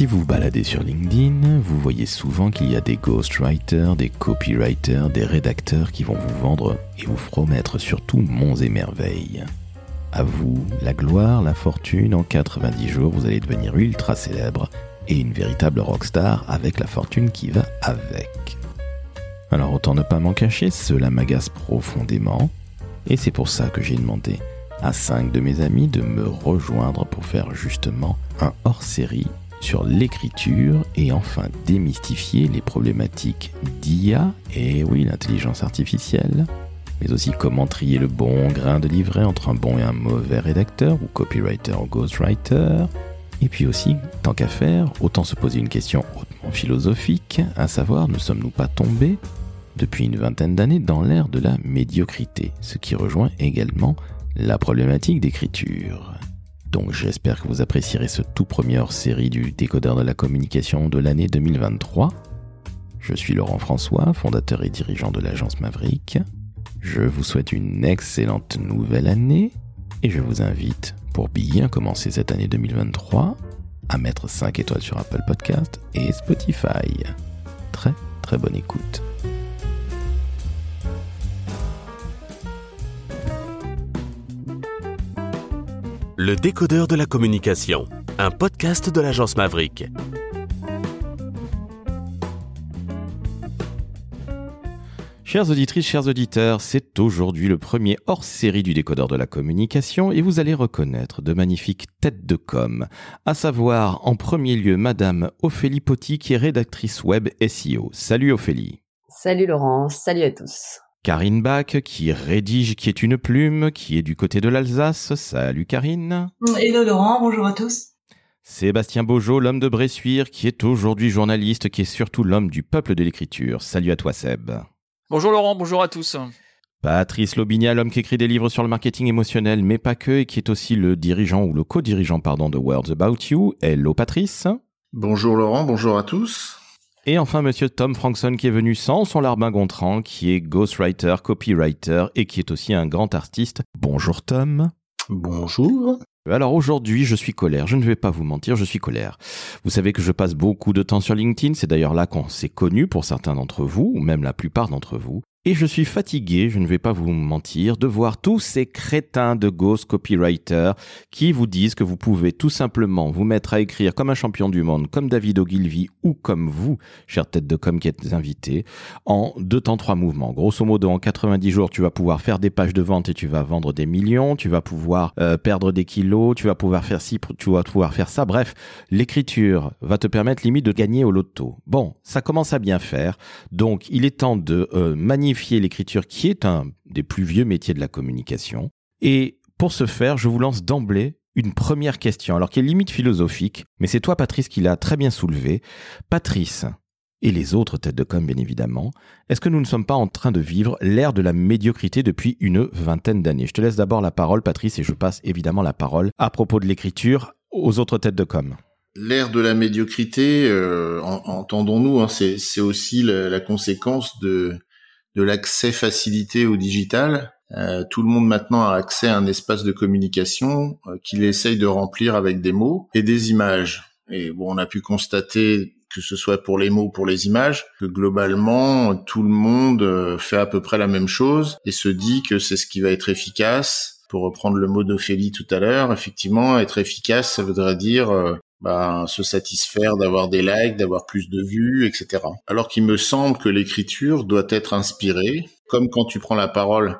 Si vous baladez sur LinkedIn, vous voyez souvent qu'il y a des ghostwriters, des copywriters, des rédacteurs qui vont vous vendre et vous promettre surtout monts et merveilles. À vous, la gloire, la fortune, en 90 jours, vous allez devenir ultra célèbre et une véritable rockstar avec la fortune qui va avec. Alors autant ne pas m'en cacher, cela m'agace profondément, et c'est pour ça que j'ai demandé à cinq de mes amis de me rejoindre pour faire justement un hors-série sur l'écriture et enfin démystifier les problématiques d'IA, et oui, l'intelligence artificielle, mais aussi comment trier le bon grain de livret entre un bon et un mauvais rédacteur ou copywriter ou ghostwriter. Et puis aussi, tant qu'à faire, autant se poser une question hautement philosophique, à savoir ne sommes-nous pas tombés depuis une vingtaine d'années dans l'ère de la médiocrité, ce qui rejoint également la problématique d'écriture. Donc j'espère que vous apprécierez ce tout premier hors-série du décodeur de la communication de l'année 2023. Je suis Laurent François, fondateur et dirigeant de l'agence Maverick. Je vous souhaite une excellente nouvelle année et je vous invite, pour bien commencer cette année 2023, à mettre 5 étoiles sur Apple Podcast et Spotify. Très très bonne écoute. Le décodeur de la communication, un podcast de l'agence Maverick. Chères auditrices, chers auditeurs, c'est aujourd'hui le premier hors-série du décodeur de la communication et vous allez reconnaître de magnifiques têtes de com, à savoir en premier lieu Madame Ophélie Potti qui est rédactrice web SEO. Salut Ophélie. Salut Laurent, salut à tous. Karine Bach, qui rédige Qui est une plume, qui est du côté de l'Alsace. Salut Karine. Hello Laurent, bonjour à tous. Sébastien Beaujeau, l'homme de Bressuire, qui est aujourd'hui journaliste, qui est surtout l'homme du peuple de l'écriture. Salut à toi Seb. Bonjour Laurent, bonjour à tous. Patrice Lobinia, l'homme qui écrit des livres sur le marketing émotionnel, mais pas que, et qui est aussi le dirigeant ou le co-dirigeant, pardon, de Words About You. Hello Patrice. Bonjour Laurent, bonjour à tous. Et enfin, monsieur Tom Frankson qui est venu sans son larbin Gontran, qui est ghostwriter, copywriter et qui est aussi un grand artiste. Bonjour Tom. Bonjour. Alors aujourd'hui, je suis colère. Je ne vais pas vous mentir, je suis colère. Vous savez que je passe beaucoup de temps sur LinkedIn. C'est d'ailleurs là qu'on s'est connu pour certains d'entre vous, ou même la plupart d'entre vous. Et je suis fatigué, je ne vais pas vous mentir, de voir tous ces crétins de ghost copywriters qui vous disent que vous pouvez tout simplement vous mettre à écrire comme un champion du monde, comme David Ogilvy ou comme vous, chère tête de com qui êtes invité, en deux temps, trois mouvements. Grosso modo, en 90 jours, tu vas pouvoir faire des pages de vente et tu vas vendre des millions, tu vas pouvoir euh, perdre des kilos, tu vas pouvoir faire ci, tu vas pouvoir faire ça. Bref, l'écriture va te permettre limite de gagner au loto. Bon, ça commence à bien faire. Donc, il est temps de euh, l'écriture qui est un des plus vieux métiers de la communication. Et pour ce faire, je vous lance d'emblée une première question, alors qui est limite philosophique, mais c'est toi Patrice qui l'a très bien soulevé. Patrice, et les autres têtes de com bien évidemment, est-ce que nous ne sommes pas en train de vivre l'ère de la médiocrité depuis une vingtaine d'années? Je te laisse d'abord la parole Patrice et je passe évidemment la parole à propos de l'écriture aux autres têtes de com. L'ère de la médiocrité, euh, entendons-nous, hein, c'est aussi la, conséquence de, de l'accès facilité au digital. Euh, tout le monde maintenant a accès à un espace de communication euh, qu'il essaye de remplir avec des mots et des images. Et bon, on a pu constater que ce soit pour les mots ou pour les images, que globalement tout le monde euh, fait à peu près la même chose et se dit que c'est ce qui va être efficace. Pour reprendre le mot d'Ophélie tout à l'heure, effectivement, être efficace, ça voudrait dire bah, se satisfaire d'avoir des likes, d'avoir plus de vues, etc. Alors qu'il me semble que l'écriture doit être inspirée, comme quand tu prends la parole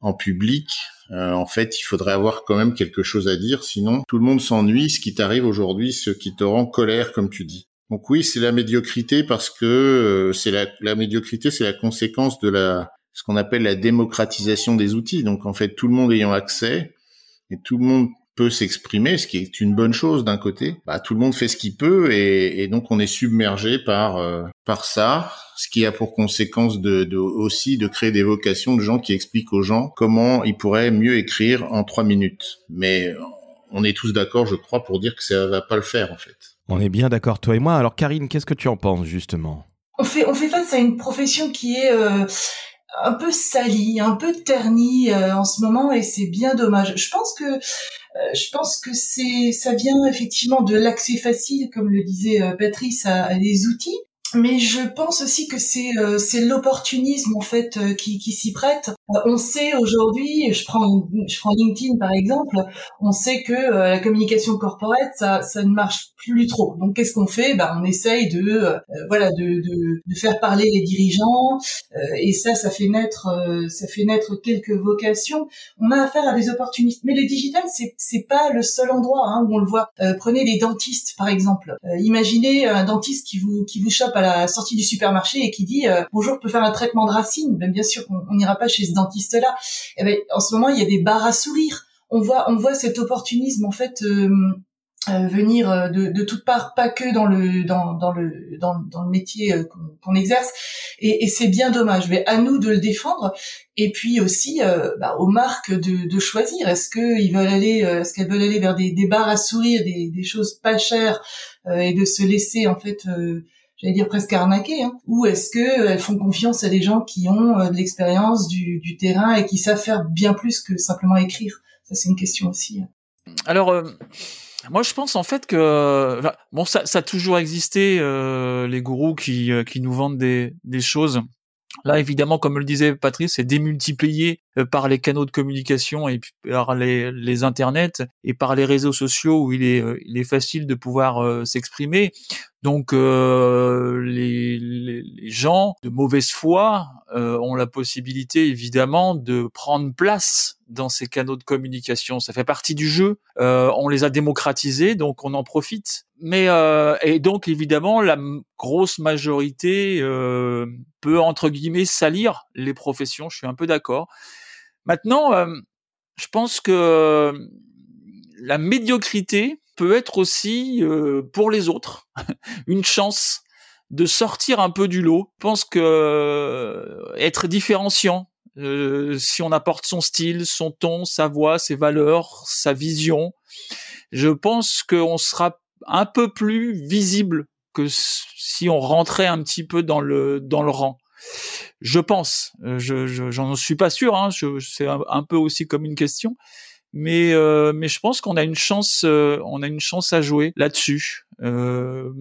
en public, euh, en fait, il faudrait avoir quand même quelque chose à dire, sinon tout le monde s'ennuie, ce qui t'arrive aujourd'hui, ce qui te rend colère, comme tu dis. Donc oui, c'est la médiocrité parce que euh, c'est la, la médiocrité, c'est la conséquence de la ce qu'on appelle la démocratisation des outils. Donc en fait, tout le monde ayant accès et tout le monde peut s'exprimer, ce qui est une bonne chose d'un côté. Bah, tout le monde fait ce qu'il peut et, et, donc on est submergé par euh, par ça, ce qui a pour conséquence de, de, aussi de créer des vocations de gens qui expliquent aux gens comment ils pourraient mieux écrire en trois minutes. Mais on est tous d'accord, je crois, pour dire que ça va pas le faire en fait. On est bien d'accord, toi et moi. Alors Karine, qu'est-ce que tu en penses justement? On fait, on fait face à une profession qui est euh, un peu sali, un peu terni en ce moment et c'est bien dommage. Je pense que je pense que c'est ça vient effectivement de l'accès facile, comme le disait Patrice, à, à des outils mais je pense aussi que c'est euh, c'est l'opportunisme en fait euh, qui, qui s'y prête. Euh, on sait aujourd'hui, je prends je prends LinkedIn par exemple, on sait que la communication corporate ça ça ne marche plus trop. Donc qu'est-ce qu'on fait? Ben on essaye de voilà de, de, de faire parler les dirigeants et ça ça fait naître ça fait naître quelques vocations. On a affaire à des opportunistes, mais le digital c'est c'est pas le seul endroit hein, où on le voit. prenez les dentistes par exemple. imaginez un dentiste qui vous qui vous chope à la sortie du supermarché et qui dit euh, bonjour, je peux faire un traitement de racine. Ben, bien sûr qu'on n'ira pas chez dentiste-là. Eh ben, en ce moment, il y a des bars à sourire. On voit, on voit cet opportunisme en fait. Euh, euh, venir de, de toutes parts, pas que dans le dans, dans le dans, dans le métier qu'on exerce, et, c'est bien dommage. Mais à nous de le défendre, et puis aussi bah, aux marques de, de choisir. Est-ce qu'ils veulent aller, est-ce qu'elles veulent aller vers des, des bars à sourire, des choses pas chères, et de se laisser en fait j'allais dire presque arnaquer, hein, ou est-ce que elles font confiance à des gens qui ont euh, de l'expérience du, terrain et qui savent faire bien plus que simplement écrire? Ça, c'est une question aussi. Hein. Alors, euh, moi, je pense en fait que bon, ça, a toujours existé euh, les gourous qui, euh, qui nous vendent des, des choses Là, évidemment, comme le disait Patrice, c'est démultiplié euh, par les canaux de communication et par les, les internets et par les réseaux sociaux où il est, euh, il est facile de pouvoir euh, s'exprimer. Donc, euh, les, les, gens de mauvaise foi euh, ont la possibilité, évidemment, de prendre place dans ces canaux de communication. Ça fait partie du jeu. Euh, on les a démocratisés, donc on en profite. Mais et donc, évidemment, la grosse majorité peut entre guillemets salir les professions. Je suis un peu d'accord. Maintenant, je pense que la médiocrité peut être aussi euh, pour les autres une chance de sortir un peu du lot. Je pense que euh, être différenciant, euh, si on apporte son style, son ton, sa voix, ses valeurs, sa vision, je pense qu'on sera un peu plus visible que si on rentrait un petit peu dans le dans le rang. Je pense, je j'en suis pas sûr, hein, c'est un, peu aussi comme une question, mais euh, mais je pense qu'on a une chance euh, on a une chance à jouer là-dessus euh,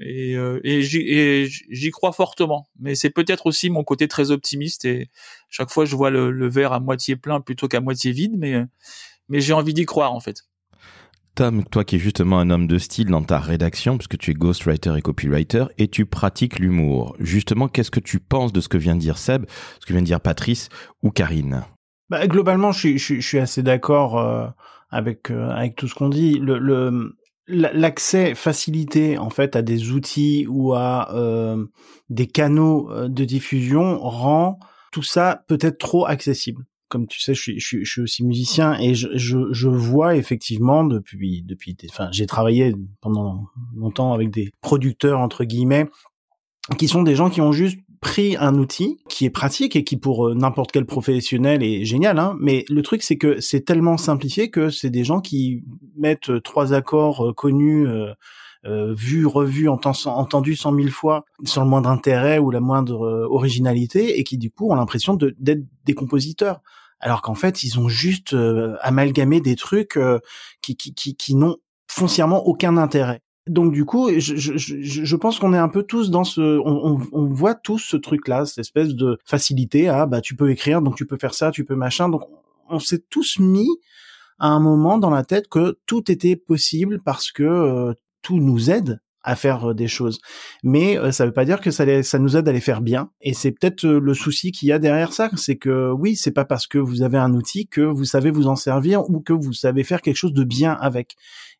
et, euh, et j'y crois fortement mais c'est peut-être aussi mon côté très optimiste et chaque fois je vois le, le verre à moitié plein plutôt qu'à moitié vide mais mais j'ai envie d'y croire en fait Tom, toi qui es justement un homme de style dans ta rédaction, puisque tu es ghostwriter et copywriter, et tu pratiques l'humour. Justement, qu'est-ce que tu penses de ce que vient de dire Seb, ce que vient de dire Patrice ou Karine? Bah, globalement, je suis, assez d'accord euh, avec euh, avec tout ce qu'on dit. L'accès facilité en fait à des outils ou à euh, des canaux de diffusion rend tout ça peut-être trop accessible. Comme tu sais, je suis, je suis, aussi musicien et je, je, je vois effectivement depuis depuis enfin j'ai travaillé pendant longtemps avec des producteurs entre guillemets qui sont des gens qui ont juste pris un outil qui est pratique et qui pour euh, n'importe quel professionnel est génial, hein, mais le truc c'est que c'est tellement simplifié que c'est des gens qui mettent euh, trois accords euh, connus, euh, vus, revus, entendus cent mille fois, sans le moindre intérêt ou la moindre originalité, et qui du coup ont l'impression d'être des compositeurs alors qu'en fait ils ont juste amalgamé des trucs qui, qui, qui, qui n'ont foncièrement aucun intérêt donc du coup, je, je, je pense qu'on est un peu tous dans ce, on, on, voit tous ce truc-là, cette espèce de facilité à, bah tu peux écrire, donc tu peux faire ça, tu peux machin. Donc on s'est tous mis à un moment dans la tête que tout était possible parce que euh, tout nous aide à faire euh, des choses. Mais euh, ça veut pas dire que ça, nous aide à les faire bien. Et c'est peut-être le souci qu'il y a derrière ça, c'est que oui, c'est pas parce que vous avez un outil que vous savez vous en servir ou que vous savez faire quelque chose de bien avec.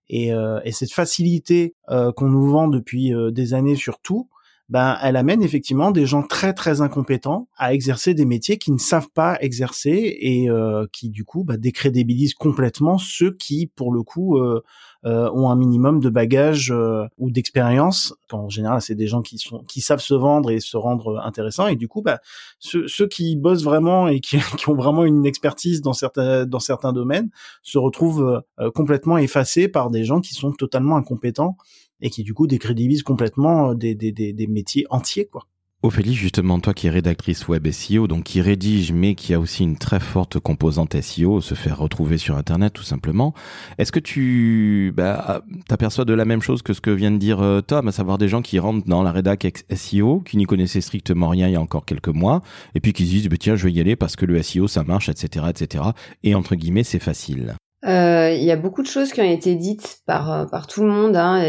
Et, euh, et cette facilité euh, qu'on nous vend depuis euh, des années sur tout, ben, elle amène effectivement des gens très très incompétents à exercer des métiers qui ne savent pas exercer et euh, qui du coup bah, décrédibilisent complètement ceux qui, pour le coup, euh, euh, ont un minimum de bagages ou d'expérience. En général, c'est des gens qui sont qui savent se vendre et se rendre intéressants. Et du coup, bah, ceux, ceux qui bossent vraiment et qui, qui, ont vraiment une expertise dans certains dans certains domaines se retrouvent complètement effacés par des gens qui sont totalement incompétents et qui du coup décrédibilise complètement euh, des, des, des, des métiers entiers quoi. Ophélie, justement, toi qui es rédactrice web SEO, donc qui rédige, mais qui a aussi une très forte composante SEO, se faire retrouver sur Internet tout simplement, est-ce que tu bah, t'aperçois de la même chose que ce que vient de dire euh, Tom, à savoir des gens qui rentrent dans la rédac SEO, qui n'y connaissaient strictement rien il y a encore quelques mois, et puis qui se disent, bah, tiens, je vais y aller parce que le SEO, ça marche, etc., etc., et entre guillemets, c'est facile euh, Il y a beaucoup de choses qui ont été dites par, euh, par tout le monde, hein,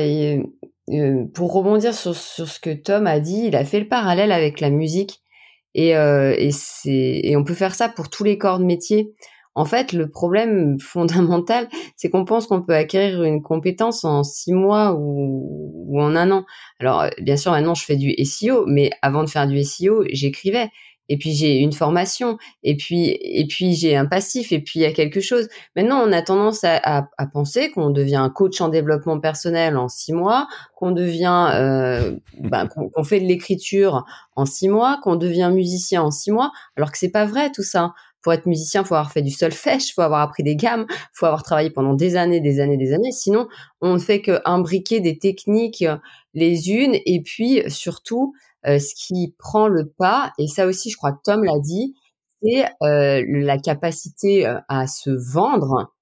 euh, pour rebondir sur, ce que Tom a dit, il a fait le parallèle avec la musique et, euh, on peut faire ça pour tous les corps de métier. En fait, le problème fondamental, c'est qu'on pense qu'on peut acquérir une compétence en six mois ou, ou en un an. Alors, bien sûr, maintenant, je fais du SEO, mais avant de faire du SEO, j'écrivais et puis j'ai une formation, et puis et puis j'ai un passif, et puis il y a quelque chose. Maintenant, on a tendance à, à, à penser qu'on devient coach en développement personnel en six mois, qu'on devient, euh, ben, qu'on fait de l'écriture en six mois, qu'on devient musicien en six mois, alors que c'est pas vrai tout ça. Pour être musicien, faut avoir fait du solfège, faut avoir appris des gammes, faut avoir travaillé pendant des années, des années, des années. Sinon, on ne fait qu'imbriquer des techniques les unes, et puis surtout euh, ce qui prend le pas, et ça aussi, je crois que Tom l'a dit, c'est euh, la capacité euh, à se vendre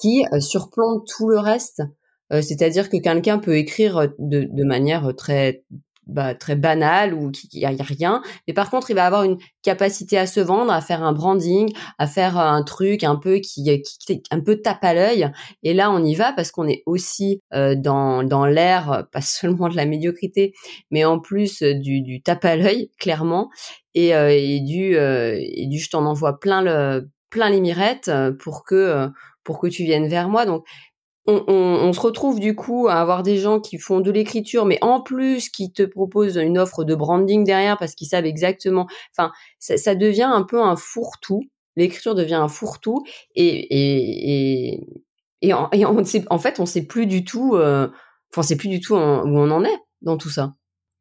qui surplombe tout le reste. C'est-à-dire que quelqu'un peut écrire de, de manière très bah, très banal ou qui n'y a, rien. Mais par contre, il va avoir une capacité à se vendre, à faire un branding, à faire un truc un peu qui, qui un peu tape à l'œil. Et là, on y va parce qu'on est aussi euh, dans dans l'ère pas seulement de la médiocrité, mais en plus du, du tape à l'œil clairement et, euh, et du euh, et du je t'en envoie plein le plein les mirettes pour que pour que tu viennes vers moi. Donc on, se retrouve du coup à avoir des gens qui font de l'écriture, mais en plus qui te proposent une offre de branding derrière parce qu'ils savent exactement. Enfin, ça, devient un peu un fourre-tout. L'écriture devient un fourre-tout et et et, en, en fait on sait plus du tout. Euh, enfin, c'est plus du tout où on en est dans tout ça.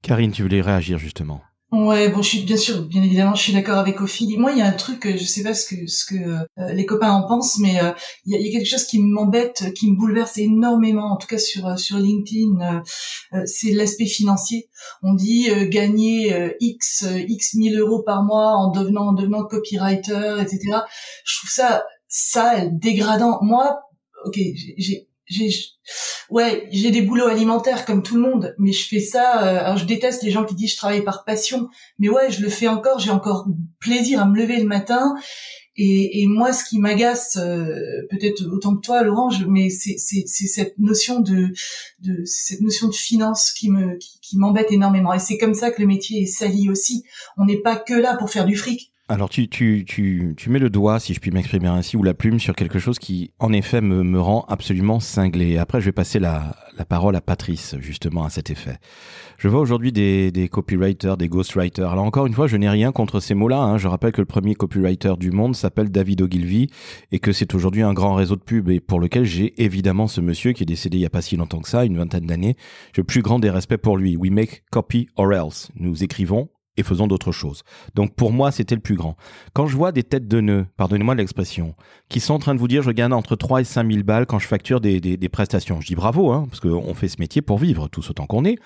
Karine, tu voulais réagir justement. Ouais, bon, je suis bien sûr, bien évidemment, je suis d'accord avec Ophélie. Moi, il y a un truc, je sais pas ce que ce que euh, les copains en pensent, mais euh, il, y a, y a, quelque chose qui m'embête, qui me bouleverse énormément, en tout cas sur euh, sur LinkedIn, c'est l'aspect financier. On dit gagner x x 1000 euros par mois en devenant en devenant copywriter, etc. Je trouve ça ça dégradant. Moi, ok, j'ai j'ai ouais j'ai des boulots alimentaires comme tout le monde mais je fais ça euh, alors je déteste les gens qui disent je travaille par passion mais ouais je le fais encore j'ai encore plaisir à me lever le matin et, et moi ce qui m'agace euh, peut-être autant que toi Laurent mais c'est cette notion de de cette notion de finance qui me qui m'embête énormément et c'est comme ça que le métier est sali aussi. On n'est pas que là pour faire du fric alors tu, tu, tu, tu mets le doigt, si je puis m'exprimer ainsi, ou la plume sur quelque chose qui, en effet, me, me rend absolument cinglé. Après, je vais passer la, la parole à Patrice, justement, à cet effet. Je vois aujourd'hui des, des copywriters, des ghostwriters. Alors encore une fois, je n'ai rien contre ces mots-là. Hein. Je rappelle que le premier copywriter du monde s'appelle David Ogilvy et que c'est aujourd'hui un grand réseau de pub et pour lequel j'ai évidemment ce monsieur qui est décédé il y a pas si longtemps que ça, une vingtaine d'années. J'ai le plus grand des respects pour lui. We make copy or else. Nous écrivons et faisons d'autres choses. Donc pour moi, c'était le plus grand. Quand je vois des têtes de nœuds, pardonnez-moi l'expression, qui sont en train de vous dire je gagne entre 3 et 5 000 balles quand je facture des, prestations, je dis bravo, hein, parce qu'on fait ce métier pour vivre, tous autant qu'on est,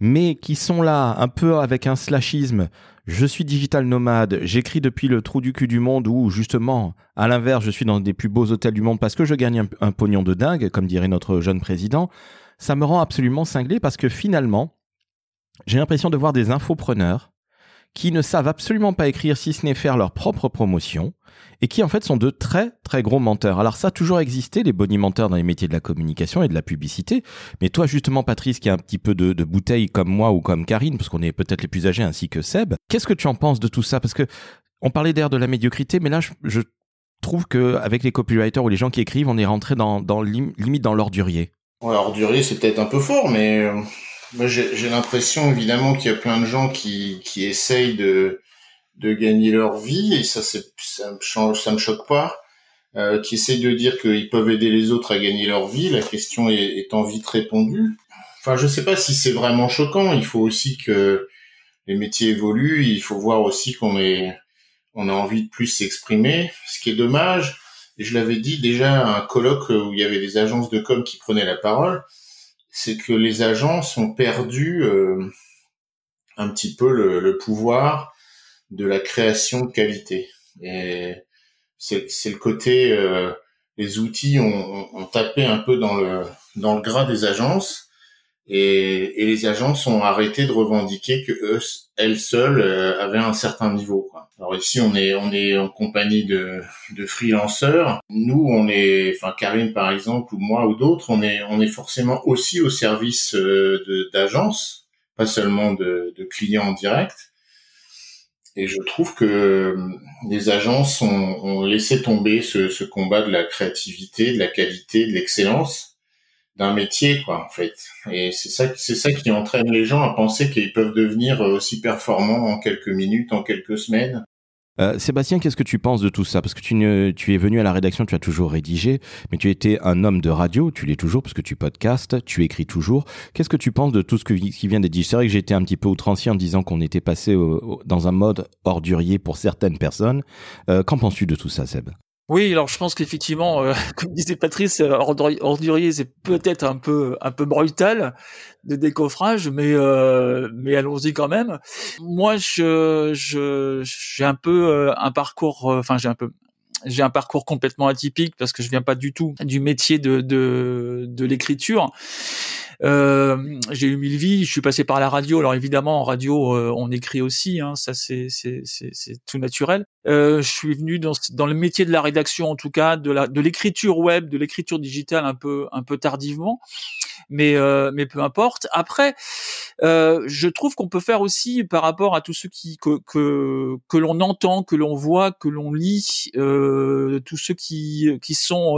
mais qui sont là un peu avec un slashisme, je suis digital nomade, j'écris depuis le trou du cul du monde ou justement, à l'inverse, je suis dans des plus beaux hôtels du monde parce que je gagne un, un pognon de dingue, comme dirait notre jeune président, ça me rend absolument cinglé parce que finalement, j'ai l'impression de voir des infopreneurs qui ne savent absolument pas écrire si ce n'est faire leur propre promotion et qui en fait sont de très très gros menteurs. Alors ça a toujours existé les bonimenteurs dans les métiers de la communication et de la publicité, mais toi justement Patrice qui a un petit peu de, bouteille comme moi ou comme Karine, parce qu'on est peut-être les plus âgés ainsi que Seb, qu'est-ce que tu en penses de tout ça? Parce que on parlait d'air de la médiocrité, mais là je, je trouve que avec les copywriters ou les gens qui écrivent, on est rentré dans, limite dans l'ordurier. Ouais, c'est peut-être un peu fort, mais euh, moi, j'ai l'impression évidemment qu'il y a plein de gens qui, qui essayent de, de gagner leur vie et ça, ça me change, ça me choque pas. Euh, qui essayent de dire qu'ils peuvent aider les autres à gagner leur vie. La question est, est en vite répondue. Enfin, je sais pas si c'est vraiment choquant. Il faut aussi que les métiers évoluent. Il faut voir aussi qu'on est, on a envie de plus s'exprimer. Ce qui est dommage. Et je l'avais dit déjà à un colloque où il y avait des agences de com qui prenaient la parole c'est que les agents sont perdus euh, un petit peu le, le pouvoir de la création de qualité. Et c'est le côté euh, les outils ont, ont, tapé un peu dans le dans le gras des agences et, et les agences ont arrêté de revendiquer que eux, elles seules euh, avaient un certain niveau. Quoi. Alors ici on est on est en compagnie de de freelanceurs. Nous on est enfin Karine par exemple ou moi ou d'autres on est on est forcément aussi au service euh, d'agences, pas seulement de, de clients en direct. Et je trouve que euh, les agences ont, ont laissé tomber ce, ce, combat de la créativité, de la qualité, de l'excellence d'un métier, quoi, en fait. Et c'est ça, qui entraîne les gens à penser qu'ils peuvent devenir aussi performants en quelques minutes, en quelques semaines, euh, Sébastien, qu'est-ce que tu penses de tout ça? Parce que tu, es venu à la rédaction, tu as toujours rédigé, mais tu étais un homme de radio, tu l'es toujours parce que tu podcastes, tu écris toujours. Qu'est-ce que tu penses de tout ce qui vient d'être dit? C'est vrai que été un petit peu outrancier en disant qu'on était passé dans un mode ordurier pour certaines personnes. Euh, qu'en penses-tu de tout ça, Seb? Oui, alors je pense qu'effectivement, euh, comme disait Patrice, euh, ordurier, c'est peut-être un peu un peu brutal de décoffrage, mais euh, mais allons-y quand même. Moi, je je j'ai un peu euh, un parcours, enfin j'ai un peu j'ai un parcours complètement atypique parce que je viens pas du tout du métier de de, de l'écriture. Euh, j'ai eu mille vies, je suis passé par la radio. Alors évidemment, en radio, euh, on écrit aussi, hein, ça c'est tout naturel. Euh, je suis venu dans dans le métier de la rédaction, en tout cas, de la de l'écriture web, de l'écriture digitale, un peu un peu tardivement, mais euh, mais peu importe. Après, euh, je trouve qu'on peut faire aussi par rapport à tous ceux qui que que, que l'on entend, que l'on voit, que l'on lit, tous ceux qui qui sont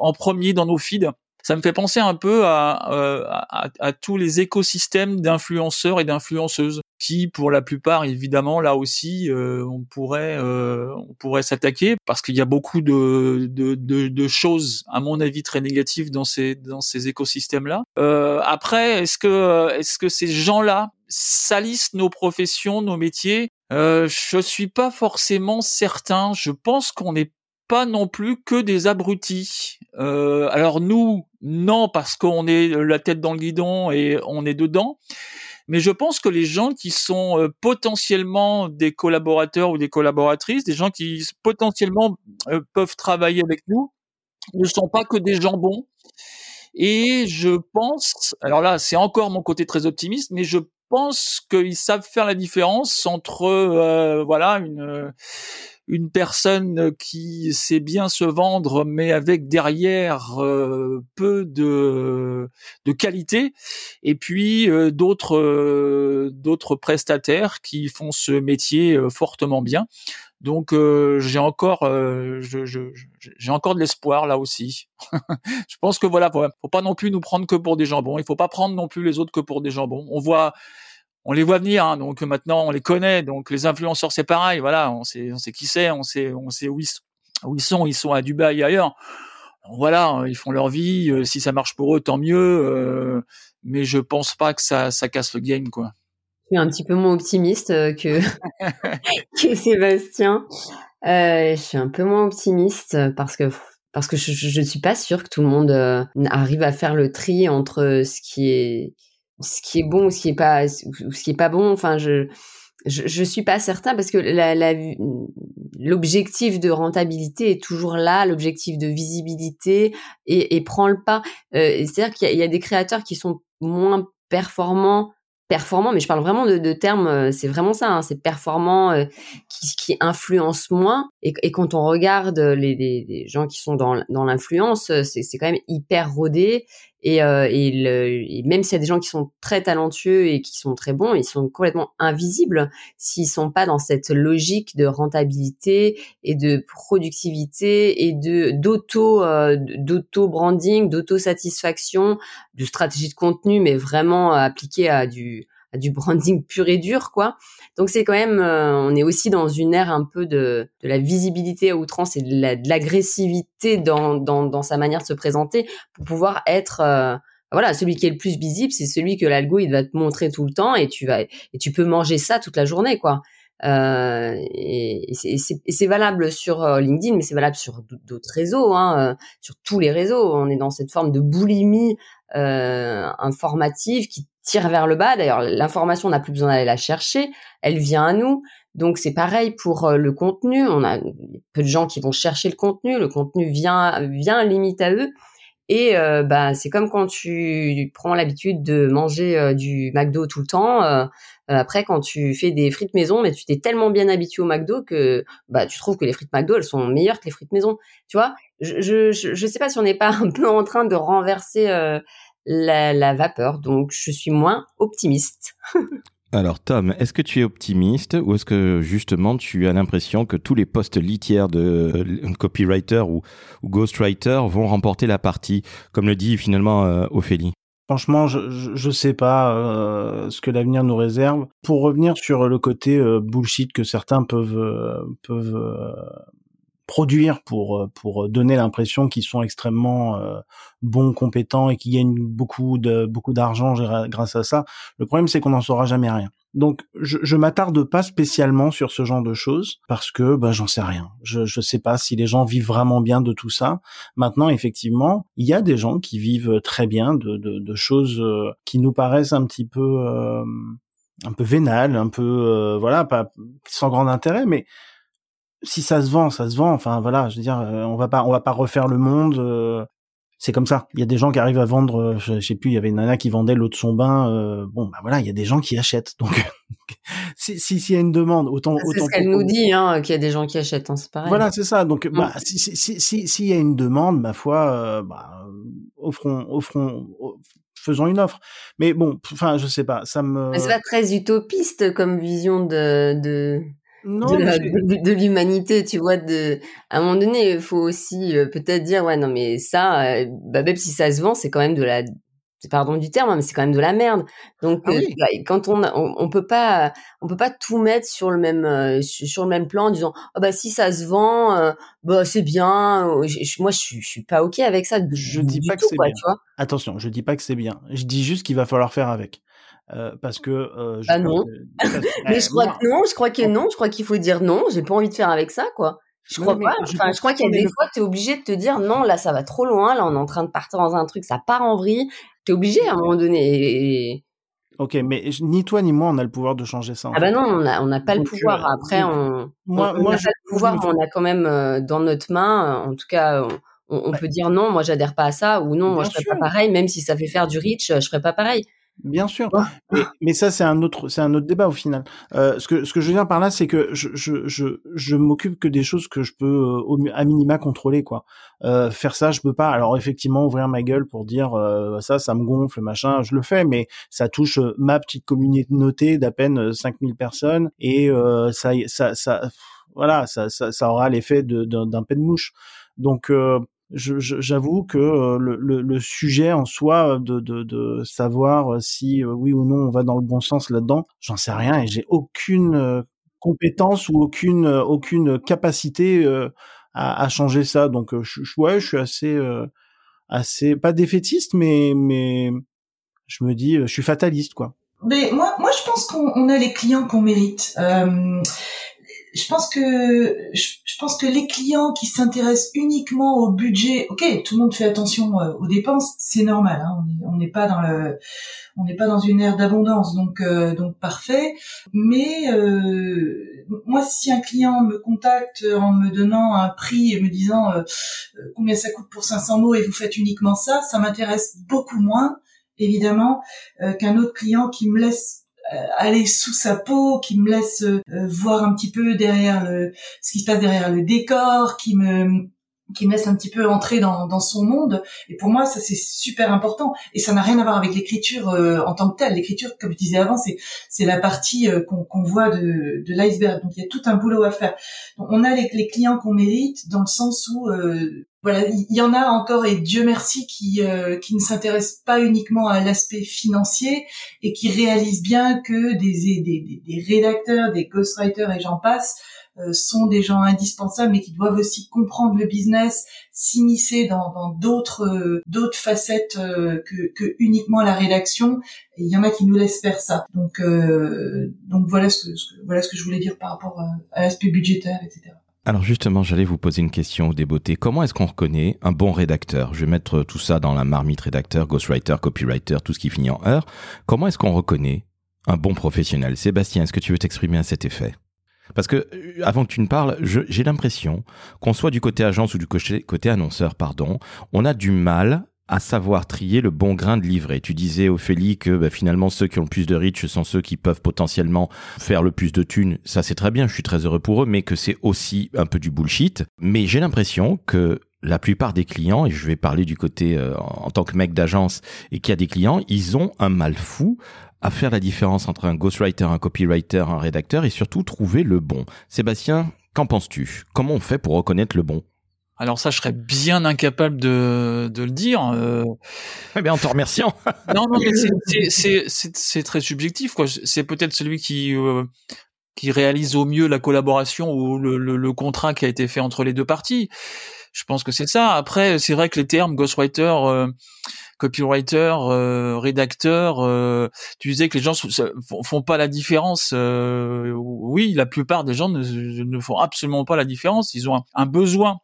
en premier dans nos feeds ça me fait penser un peu à, euh, à, à tous les écosystèmes d'influenceurs et d'influenceuses qui, pour la plupart, évidemment, là aussi, euh, on pourrait euh, on pourrait s'attaquer parce qu'il y a beaucoup de, de, de, de, choses, à mon avis, très négatives dans ces dans ces écosystèmes-là. Euh, après, est-ce que est-ce que ces gens-là salissent nos professions, nos métiers? Euh, Je suis pas forcément certain. Je pense qu'on est pas non plus que des abrutis. Euh, alors nous, non, parce qu'on est la tête dans le guidon et on est dedans. Mais je pense que les gens qui sont euh, potentiellement des collaborateurs ou des collaboratrices, des gens qui potentiellement euh, peuvent travailler avec nous, ne sont pas que des gens bons. Et je pense, alors là, c'est encore mon côté très optimiste, mais je pense qu'ils savent faire la différence entre, euh, voilà, une une personne qui sait bien se vendre, mais avec derrière euh, peu de, de qualité, et puis euh, d'autres euh, d'autres prestataires qui font ce métier fortement bien. Donc j'ai encore j'ai je, encore de l'espoir là aussi. je pense que voilà, faut, faut pas non plus nous prendre que pour des jambons. Il faut pas prendre non plus les autres que pour des jambons. On voit on les voit venir, hein, donc maintenant on les connaît. Donc les influenceurs c'est pareil, voilà, on sait, on sait qui c'est, on sait, on sait où ils, où ils sont, ils sont à Dubaï et ailleurs. voilà, ils font leur vie. Euh, si ça marche pour eux, tant mieux. Euh, mais je pense pas que ça, ça casse le game, quoi. Je suis un petit peu moins optimiste euh, que que Sébastien. je suis un peu moins optimiste parce que parce que je ne suis pas sûre que tout le monde arrive à faire le tri entre ce qui est ce qui est bon ou ce qui est pas ou ce qui est pas bon enfin je je, je suis pas certain parce que la, la, l'objectif de rentabilité est toujours là, l'objectif de visibilité et, et prend le pas. Euh, c'est-à-dire qu'il y, y, a des créateurs qui sont moins performants performant, mais je parle vraiment de, de termes, euh, c'est vraiment ça, hein, c'est performant euh, qui, qui influence moins. Et, et, quand on regarde les, gens qui sont dans, dans l'influence, euh, c'est quand même hyper rodé. Et, euh, et, le, même s'il y a des gens qui sont très talentueux et qui sont très bons, ils sont complètement invisibles s'ils sont pas dans cette logique de rentabilité et de productivité et de d'auto d'auto branding, d'auto satisfaction, de stratégie de contenu, mais vraiment appliquée à du du branding pur et dur, quoi. Donc c'est quand même, euh, on est aussi dans une ère un peu de, de la visibilité à outrance et de l'agressivité dans, dans, dans, sa manière de se présenter pour pouvoir être, euh, voilà, celui qui est le plus visible, c'est celui que l'algo il va te montrer tout le temps et tu vas et tu peux manger ça toute la journée, quoi. Euh, et, c'est valable sur euh, LinkedIn, mais c'est valable sur d'autres réseaux, hein, sur tous les réseaux. On est dans cette forme de boulimie euh, informative qui tire vers le bas. D'ailleurs, l'information, on n'a plus besoin d'aller la chercher, elle vient à nous. Donc c'est pareil pour euh, le contenu. On a peu de gens qui vont chercher le contenu. Le contenu vient vient limite à eux. Et euh, bah c'est comme quand tu prends l'habitude de manger euh, du McDo tout le temps. après, quand tu fais des frites maison, mais tu t'es tellement bien habitué au McDo que bah tu trouves que les frites McDo elles sont meilleures que les frites maison. Tu vois? Je, je je sais pas si on n'est pas un peu en train de renverser la, la vapeur. Donc je suis moins optimiste. Alors Tom, est-ce que tu es optimiste ou est-ce que justement tu as l'impression que tous les postes litières de copywriter ou, ou ghostwriter vont remporter la partie, comme le dit finalement euh, Ophélie? Franchement, je, je, sais pas euh, ce que l'avenir nous réserve. Pour revenir sur le côté euh, bullshit que certains peuvent peuvent produire pour pour donner l'impression qu'ils sont extrêmement bons, compétents et qu'ils gagnent beaucoup de beaucoup d'argent grâce à ça. Le problème c'est qu'on n'en saura jamais rien. Donc je, je m'attarde pas spécialement sur ce genre de choses parce que ben j'en sais rien. Je je sais pas si les gens vivent vraiment bien de tout ça. Maintenant effectivement, il y a des gens qui vivent très bien de de, de choses qui nous paraissent un petit peu un peu vénales, un peu voilà, pas sans grand intérêt mais si ça se vend, ça se vend. Enfin voilà, je veux dire, euh, on va pas, on va pas refaire le monde. Euh, c'est comme ça. Il y a des gens qui arrivent à vendre. Euh, je, sais plus, il y avait une nana qui vendait l'eau de son bain. bon, bah voilà, il y a des gens qui achètent. Donc, si s'il y a une demande, autant. C'est ce qu'elle nous dit, hein, qu'il y a des gens qui achètent. Hein, c'est pareil. Voilà, c'est ça. Donc, bah, mm. si s'il si, si, y a une demande, ma foi, bah, offrons, offrons, faisons une offre. Mais bon, enfin, je sais pas. Ça me. C'est pas très utopiste comme vision de. de de, l'humanité, tu vois. De, à un moment donné, il faut aussi euh, peut-être dire, ouais, non, mais ça, euh, bah, même si ça se vend, c'est quand même de la, pardon du terme, hein, mais c'est quand même de la merde. Donc, ah euh, bah, quand on, on, peut pas, on peut pas tout mettre sur le même, sur le même plan en disant, ah bah si ça se vend, bah c'est bien. moi, je suis, je suis pas ok avec ça. Je dis pas que c'est bien. Attention, je dis pas que c'est bien. Je dis juste qu'il va falloir faire avec. Euh, parce que euh, je bah non. mais je crois que non, je crois que non, je crois qu'il faut dire non, j'ai pas envie de faire avec ça quoi. Je crois pas. Enfin, je crois qu'il y a des fois, tu es obligé de te dire non, là, ça va trop loin. Là, on est en train de partir dans un truc, ça part en vrille. Tu es obligé à un moment donné. Ok, mais ni toi ni moi, on a le pouvoir de changer ça. Ah bah non, on n'a on a pas le pouvoir. Euh, Après, on, moi, on, moi, pas le pouvoir, mais on a quand même dans notre main, en tout cas, on, peut dire non, moi, j'adhère pas à ça, ou non, moi, je ferais pas pareil, même si ça fait faire du reach, je ferais pas pareil. Bien sûr, mais, mais, ça c'est un autre c'est un autre débat au final. Euh, ce que ce que je veux dire par là, c'est que je je je, je m'occupe que des choses que je peux euh, à minima contrôler quoi. Euh, faire ça, je peux pas. Alors effectivement, ouvrir ma gueule pour dire euh, ça, ça me gonfle, machin, je le fais, mais ça touche euh, ma petite communauté d'à peine 5000 personnes et ça ça ça voilà, ça ça, ça aura l'effet d'un pain de mouche. Donc j'avoue que euh, le, le, le, sujet en soi euh, de, de, de savoir euh, si oui ou non on va dans le bon sens là-dedans, j'en sais rien et j'ai aucune compétence ou aucune aucune capacité à, à, changer ça. Donc je, ouais, je suis assez assez pas défaitiste, mais mais je me dis, je suis fataliste quoi. Mais moi, moi, je pense qu'on a les clients qu'on mérite. Euh, je pense que je, pense que les clients qui s'intéressent uniquement au budget, ok, tout le monde fait attention euh, aux dépenses, c'est normal. Hein, on n'est pas dans le, on n'est pas dans une ère d'abondance, donc euh, donc parfait. Mais euh, moi, si un client me contacte en me donnant un prix et me disant combien ça coûte pour 500 mots et vous faites uniquement ça, ça m'intéresse beaucoup moins évidemment qu'un autre client qui me laisse euh, aller sous sa peau, qui me laisse euh, voir un petit peu derrière le, ce qui se passe derrière le décor, qui me qui me laisse un petit peu entrer dans, dans son monde. Et pour moi, ça c'est super important. Et ça n'a rien à voir avec l'écriture euh, en tant que telle. L'écriture, comme je disais avant, c'est c'est la partie qu'on voit de, de l'iceberg. Donc il y a tout un boulot à faire. Donc, on a les, les clients qu'on mérite dans le sens où voilà, il y en a encore et Dieu merci qui euh, qui ne s'intéressent pas uniquement à l'aspect financier et qui réalisent bien que des des, des rédacteurs, des ghostwriters et j'en passe euh, sont des gens indispensables mais qui doivent aussi comprendre le business, s'immiscer dans d'autres euh, d'autres facettes que, que uniquement la rédaction il y en a qui nous laissent faire ça. Donc donc voilà ce que, ce que voilà ce que je voulais dire par rapport à l'aspect budgétaire etc. Alors justement, j'allais vous poser une question au beautés. Comment est-ce qu'on reconnaît un bon rédacteur? Je vais mettre tout ça dans la marmite rédacteur, ghostwriter, copywriter, tout ce qui finit en heure. Comment est-ce qu'on reconnaît un bon professionnel? Sébastien, est-ce que tu veux t'exprimer à cet effet? Parce que euh, avant que tu ne parles, j'ai l'impression qu'on soit du côté agence ou du côté, côté annonceur, pardon, on a du mal à savoir trier le bon grain de livret. Tu disais, Ophélie, que bah, finalement, ceux qui ont le plus de reach sont ceux qui peuvent potentiellement faire le plus de thunes. Ça, c'est très bien, je suis très heureux pour eux, mais que c'est aussi un peu du bullshit. Mais j'ai l'impression que la plupart des clients, et je vais parler du côté euh, en tant que mec d'agence, et qu'il y a des clients, ils ont un mal fou à faire la différence entre un ghostwriter, un copywriter, un rédacteur, et surtout trouver le bon. Sébastien, qu'en penses-tu? Comment on fait pour reconnaître le bon? Alors ça, je serais bien incapable de, de le dire. Euh... Eh bien, en te remerciant. non, non, mais c'est très subjectif. quoi. C'est peut-être celui qui euh, qui réalise au mieux la collaboration ou le, le, le, contrat qui a été fait entre les deux parties. Je pense que c'est ça. Après, c'est vrai que les termes ghostwriter, euh, copywriter, euh, rédacteur, euh, tu disais que les gens font pas la différence. oui, la plupart des gens ne, ne, font absolument pas la différence. Ils ont un besoin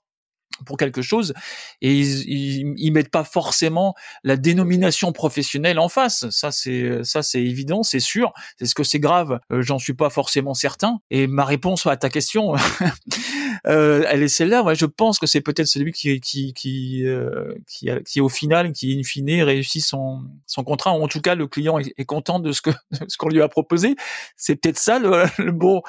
pour quelque chose et ils, ils, mettent pas forcément la dénomination professionnelle en face. Ça c'est ça c'est évident c'est sûr. Est ce que c'est grave? Euh, j'en suis pas forcément certain. Et ma réponse à ta question euh, elle est celle-là. Ouais je pense que c'est peut-être celui qui qui qui euh, qui, au final qui in fine réussit son son contrat. En tout cas le client est, content de ce que ce qu'on lui a proposé. C'est peut-être ça le, le, bon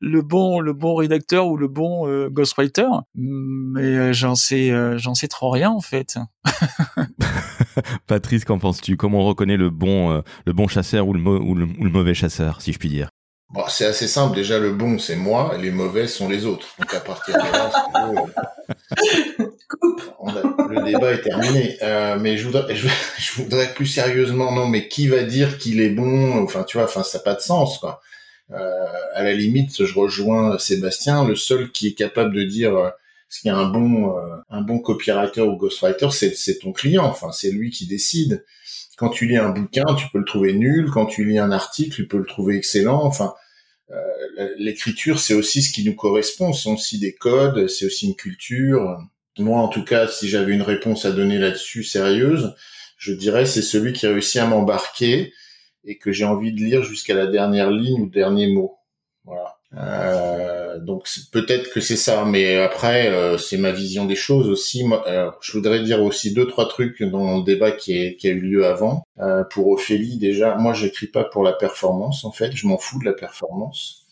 le bon le bon rédacteur ou le bon euh, ghostwriter. Mais euh, j'en sais, euh, j'en sais trop rien en fait. Patrice, qu'en penses-tu? Comment on reconnaît le bon, euh, le bon chasseur ou le, ou le, mauvais chasseur, si je puis dire? Bon, c'est assez simple. Déjà, le bon, c'est moi, et les mauvais sont les autres. Donc, à partir de là, le débat est terminé. mais je voudrais, je, voudrais plus sérieusement, non, mais qui va dire qu'il est bon? Enfin, tu vois, enfin, ça n'a pas de sens, quoi. à la limite, je rejoins Sébastien. Le seul qui est capable de dire ce qu'il y un bon euh, un bon copywriter ou ghostwriter, c'est ton client. Enfin, c'est lui qui décide. Quand tu lis un bouquin, tu peux le trouver nul. Quand tu lis un article, tu peux le trouver excellent. Enfin, euh, l'écriture, c'est aussi ce qui nous correspond. C'est aussi des codes, c'est aussi une culture. Moi, en tout cas, si j'avais une réponse à donner là-dessus sérieuse, je dirais c'est celui qui a réussi à m'embarquer et que j'ai envie de lire jusqu'à la dernière ligne ou dernier mot. Voilà. Euh, donc peut-être que c'est ça, mais après euh, c'est ma vision des choses aussi. Moi, je voudrais dire aussi deux trois trucs dans le débat qui, a eu lieu avant. Euh, pour Ophélie déjà, moi j'écris pas pour la performance en fait, je m'en fous de la performance.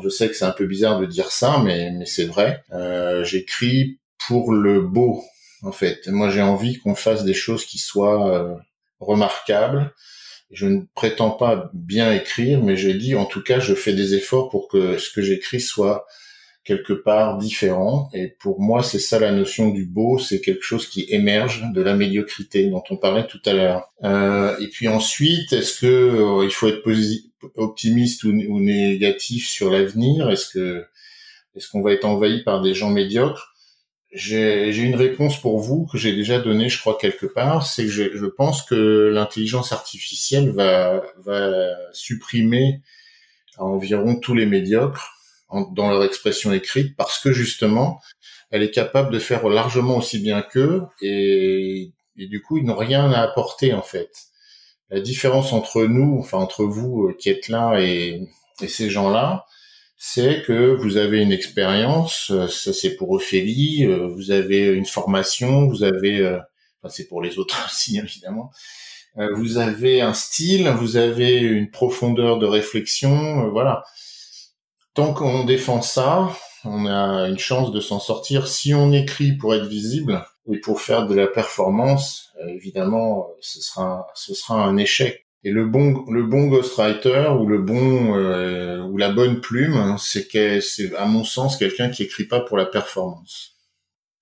je sais que c'est un peu bizarre de dire ça, mais mais c'est vrai. Euh, j'écris pour le beau en fait. Moi j'ai envie qu'on fasse des choses qui soient remarquables je ne prétends pas bien écrire, mais j'ai dit en tout cas, je fais des efforts pour que ce que j'écris soit quelque part différent. Et pour moi, c'est ça la notion du beau, c'est quelque chose qui émerge de la médiocrité dont on parlait tout à l'heure. Euh, et puis ensuite, est-ce que euh, il faut être optimiste ou, ou, négatif sur l'avenir? Est-ce que est-ce qu'on va être envahi par des gens médiocres? J'ai une réponse pour vous que j'ai déjà donnée, je crois, quelque part. C'est que je, je, pense que l'intelligence artificielle va, va supprimer environ tous les médiocres dans leur expression écrite parce que justement, elle est capable de faire largement aussi bien qu'eux et, et du coup, ils n'ont rien à apporter en fait. La différence entre nous, enfin entre vous euh, qui êtes là et, et ces gens-là, c'est que vous avez une expérience, euh, ça c'est pour Ophélie, euh, vous avez une formation, vous avez, euh, enfin c'est pour les autres aussi évidemment, vous avez un style, vous avez une profondeur de réflexion, voilà. Tant qu'on défend ça, on a une chance de s'en sortir. Si on écrit pour être visible et pour faire de la performance, évidemment, ce sera, ce sera un échec. Et le bon, le bon ghostwriter ou le bon euh, ou la bonne plume, hein, c'est c'est à mon sens quelqu'un qui écrit pas pour la performance.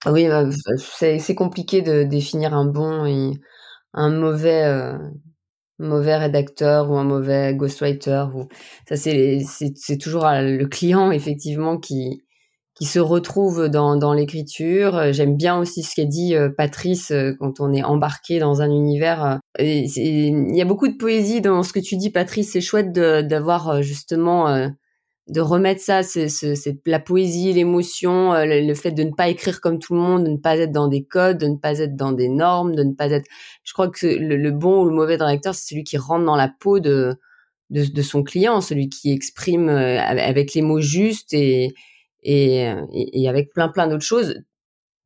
Oui, bah, c'est compliqué de définir un bon et un mauvais euh, mauvais rédacteur ou un mauvais ghostwriter. Ça c'est c'est toujours le client effectivement qui qui se retrouve dans, dans l'écriture. Euh, j'aime bien aussi ce qu'a dit euh, Patrice euh, quand on est embarqué dans un univers. Il y a beaucoup de poésie dans ce que tu dis, Patrice. C'est chouette d'avoir justement de remettre ça, c'est la poésie, l'émotion, euh, le, fait de ne pas écrire comme tout le monde, de ne pas être dans des codes, de ne pas être dans des normes, de ne pas être. Je crois que le, bon ou le mauvais directeur, c'est celui qui rentre dans la peau de de, son client, celui qui exprime euh, avec les mots justes et et, et avec plein plein d'autres choses.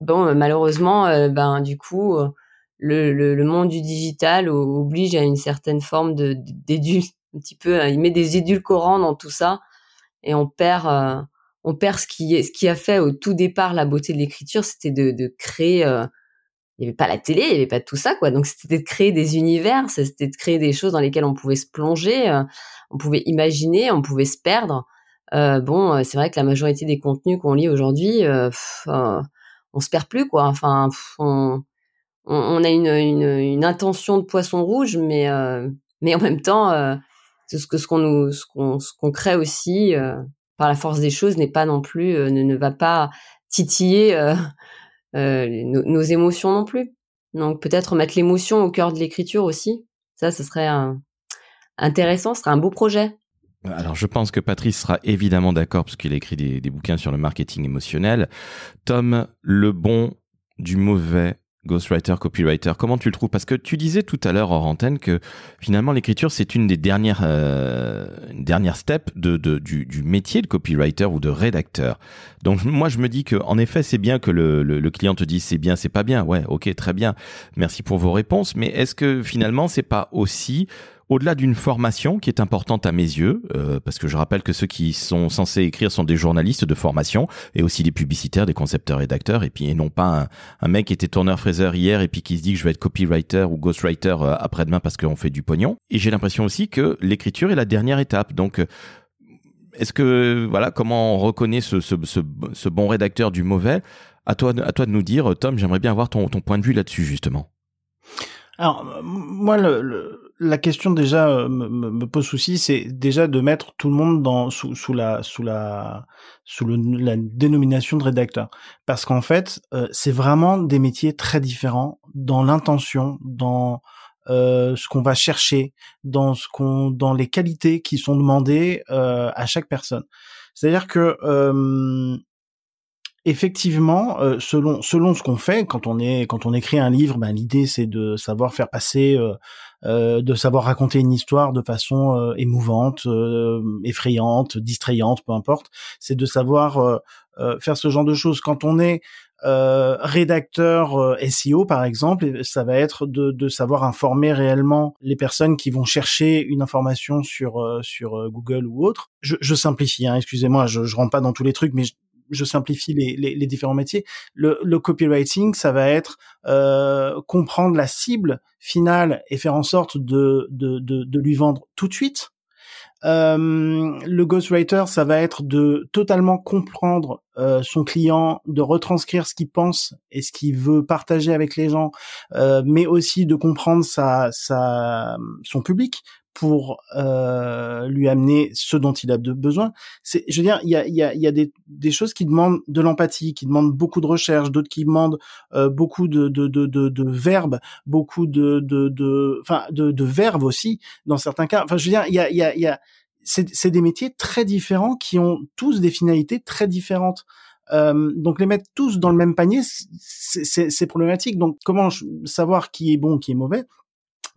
Bon, malheureusement, ben du coup, le, le, monde du digital oblige à une certaine forme de d'édul, un petit peu, il met des édulcorants dans tout ça et on perd euh, on perd ce qui ce qui a fait au tout départ la beauté de l'écriture c'était de, de créer euh, il n'y avait pas la télé il n'y avait pas tout ça quoi. Donc c'était de créer des univers c'était de créer des choses dans lesquelles on pouvait se plonger euh, on pouvait imaginer on pouvait se perdre. Bon c'est vrai que la majorité des contenus qu'on lit aujourd'hui on se perd plus quoi. Enfin on, on, a une, intention de poisson rouge mais mais en même temps ce que ce qu'on nous ce qu'on ce qu'on crée aussi euh, par la force des choses n'est pas non plus euh, ne, ne va pas titiller euh, nos, émotions non plus. Donc peut-être mettre l'émotion au cœur de l'écriture aussi. Ça, ce serait intéressant, ce serait un beau projet. Alors je pense que Patrice sera évidemment d'accord parce qu'il a écrit des, des, bouquins sur le marketing émotionnel. Tom, le bon du mauvais ghostwriter, copywriter, comment tu le trouves? Parce que tu disais tout à l'heure hors antenne que finalement l'écriture c'est une des dernières euh, dernières steps de, du, métier de copywriter ou de rédacteur. Donc moi je me dis que en effet c'est bien que le, le, le, client te dise c'est bien, c'est pas bien. Ouais, ok, très bien. Merci pour vos réponses. Mais est-ce que finalement c'est pas aussi au-delà d'une formation qui est importante à mes yeux, euh, parce que je rappelle que ceux qui sont censés écrire sont des journalistes de formation et aussi des publicitaires, des concepteurs, rédacteurs, et puis et non pas un, mec qui était tourneur-fraiseur hier et puis qui se dit que je vais être copywriter ou ghostwriter euh, après-demain parce qu'on fait du pognon. Et j'ai l'impression aussi que l'écriture est la dernière étape. Donc euh, est-ce que voilà comment on reconnaît ce, bon rédacteur du mauvais? À toi, à toi de nous dire, Tom. J'aimerais bien avoir ton point de vue là-dessus justement. Alors moi, le la question déjà euh, me, me pose souci, c'est déjà de mettre tout le monde dans sous, sous la sous la sous le, la dénomination de rédacteur, parce qu'en fait, euh, c'est vraiment des métiers très différents dans l'intention, dans euh, ce qu'on va chercher, dans ce qu'on, dans les qualités qui sont demandées euh, à chaque personne. C'est-à-dire que effectivement, euh, selon selon ce qu'on fait, quand on est quand on écrit un livre, ben l'idée c'est de savoir faire passer, euh, euh, de savoir raconter une histoire de façon émouvante, effrayante, distrayante, peu importe. C'est de savoir faire ce genre de choses. Quand on est rédacteur SEO par exemple, ça va être de, de, savoir informer réellement les personnes qui vont chercher une information sur sur Google ou autre. Je, je simplifie, hein, excusez-moi, je, je rentre pas dans tous les trucs, mais je simplifie les, les, les, différents métiers. Le, le copywriting, ça va être euh, comprendre la cible finale et faire en sorte de, de, de, de lui vendre tout de suite. Euh, le ghostwriter, ça va être de totalement comprendre euh, son client, de retranscrire ce qu'il pense et ce qu'il veut partager avec les gens, euh, mais aussi de comprendre sa, sa, son public pour euh, lui amener ce dont il a besoin. C'est, je veux dire, il y a, y a, y a des, des, choses qui demandent de l'empathie, qui demandent beaucoup de recherche, d'autres qui demandent euh, beaucoup de, de, de, de, de verbes, beaucoup de, de, de, de, de verbes aussi dans certains cas. Enfin, je veux dire, il y a, y a, y a c'est, c'est des métiers très différents qui ont tous des finalités très différentes. Euh, donc les mettre tous dans le même panier, c'est, c'est, c'est problématique. Donc comment savoir qui est bon, qui est mauvais?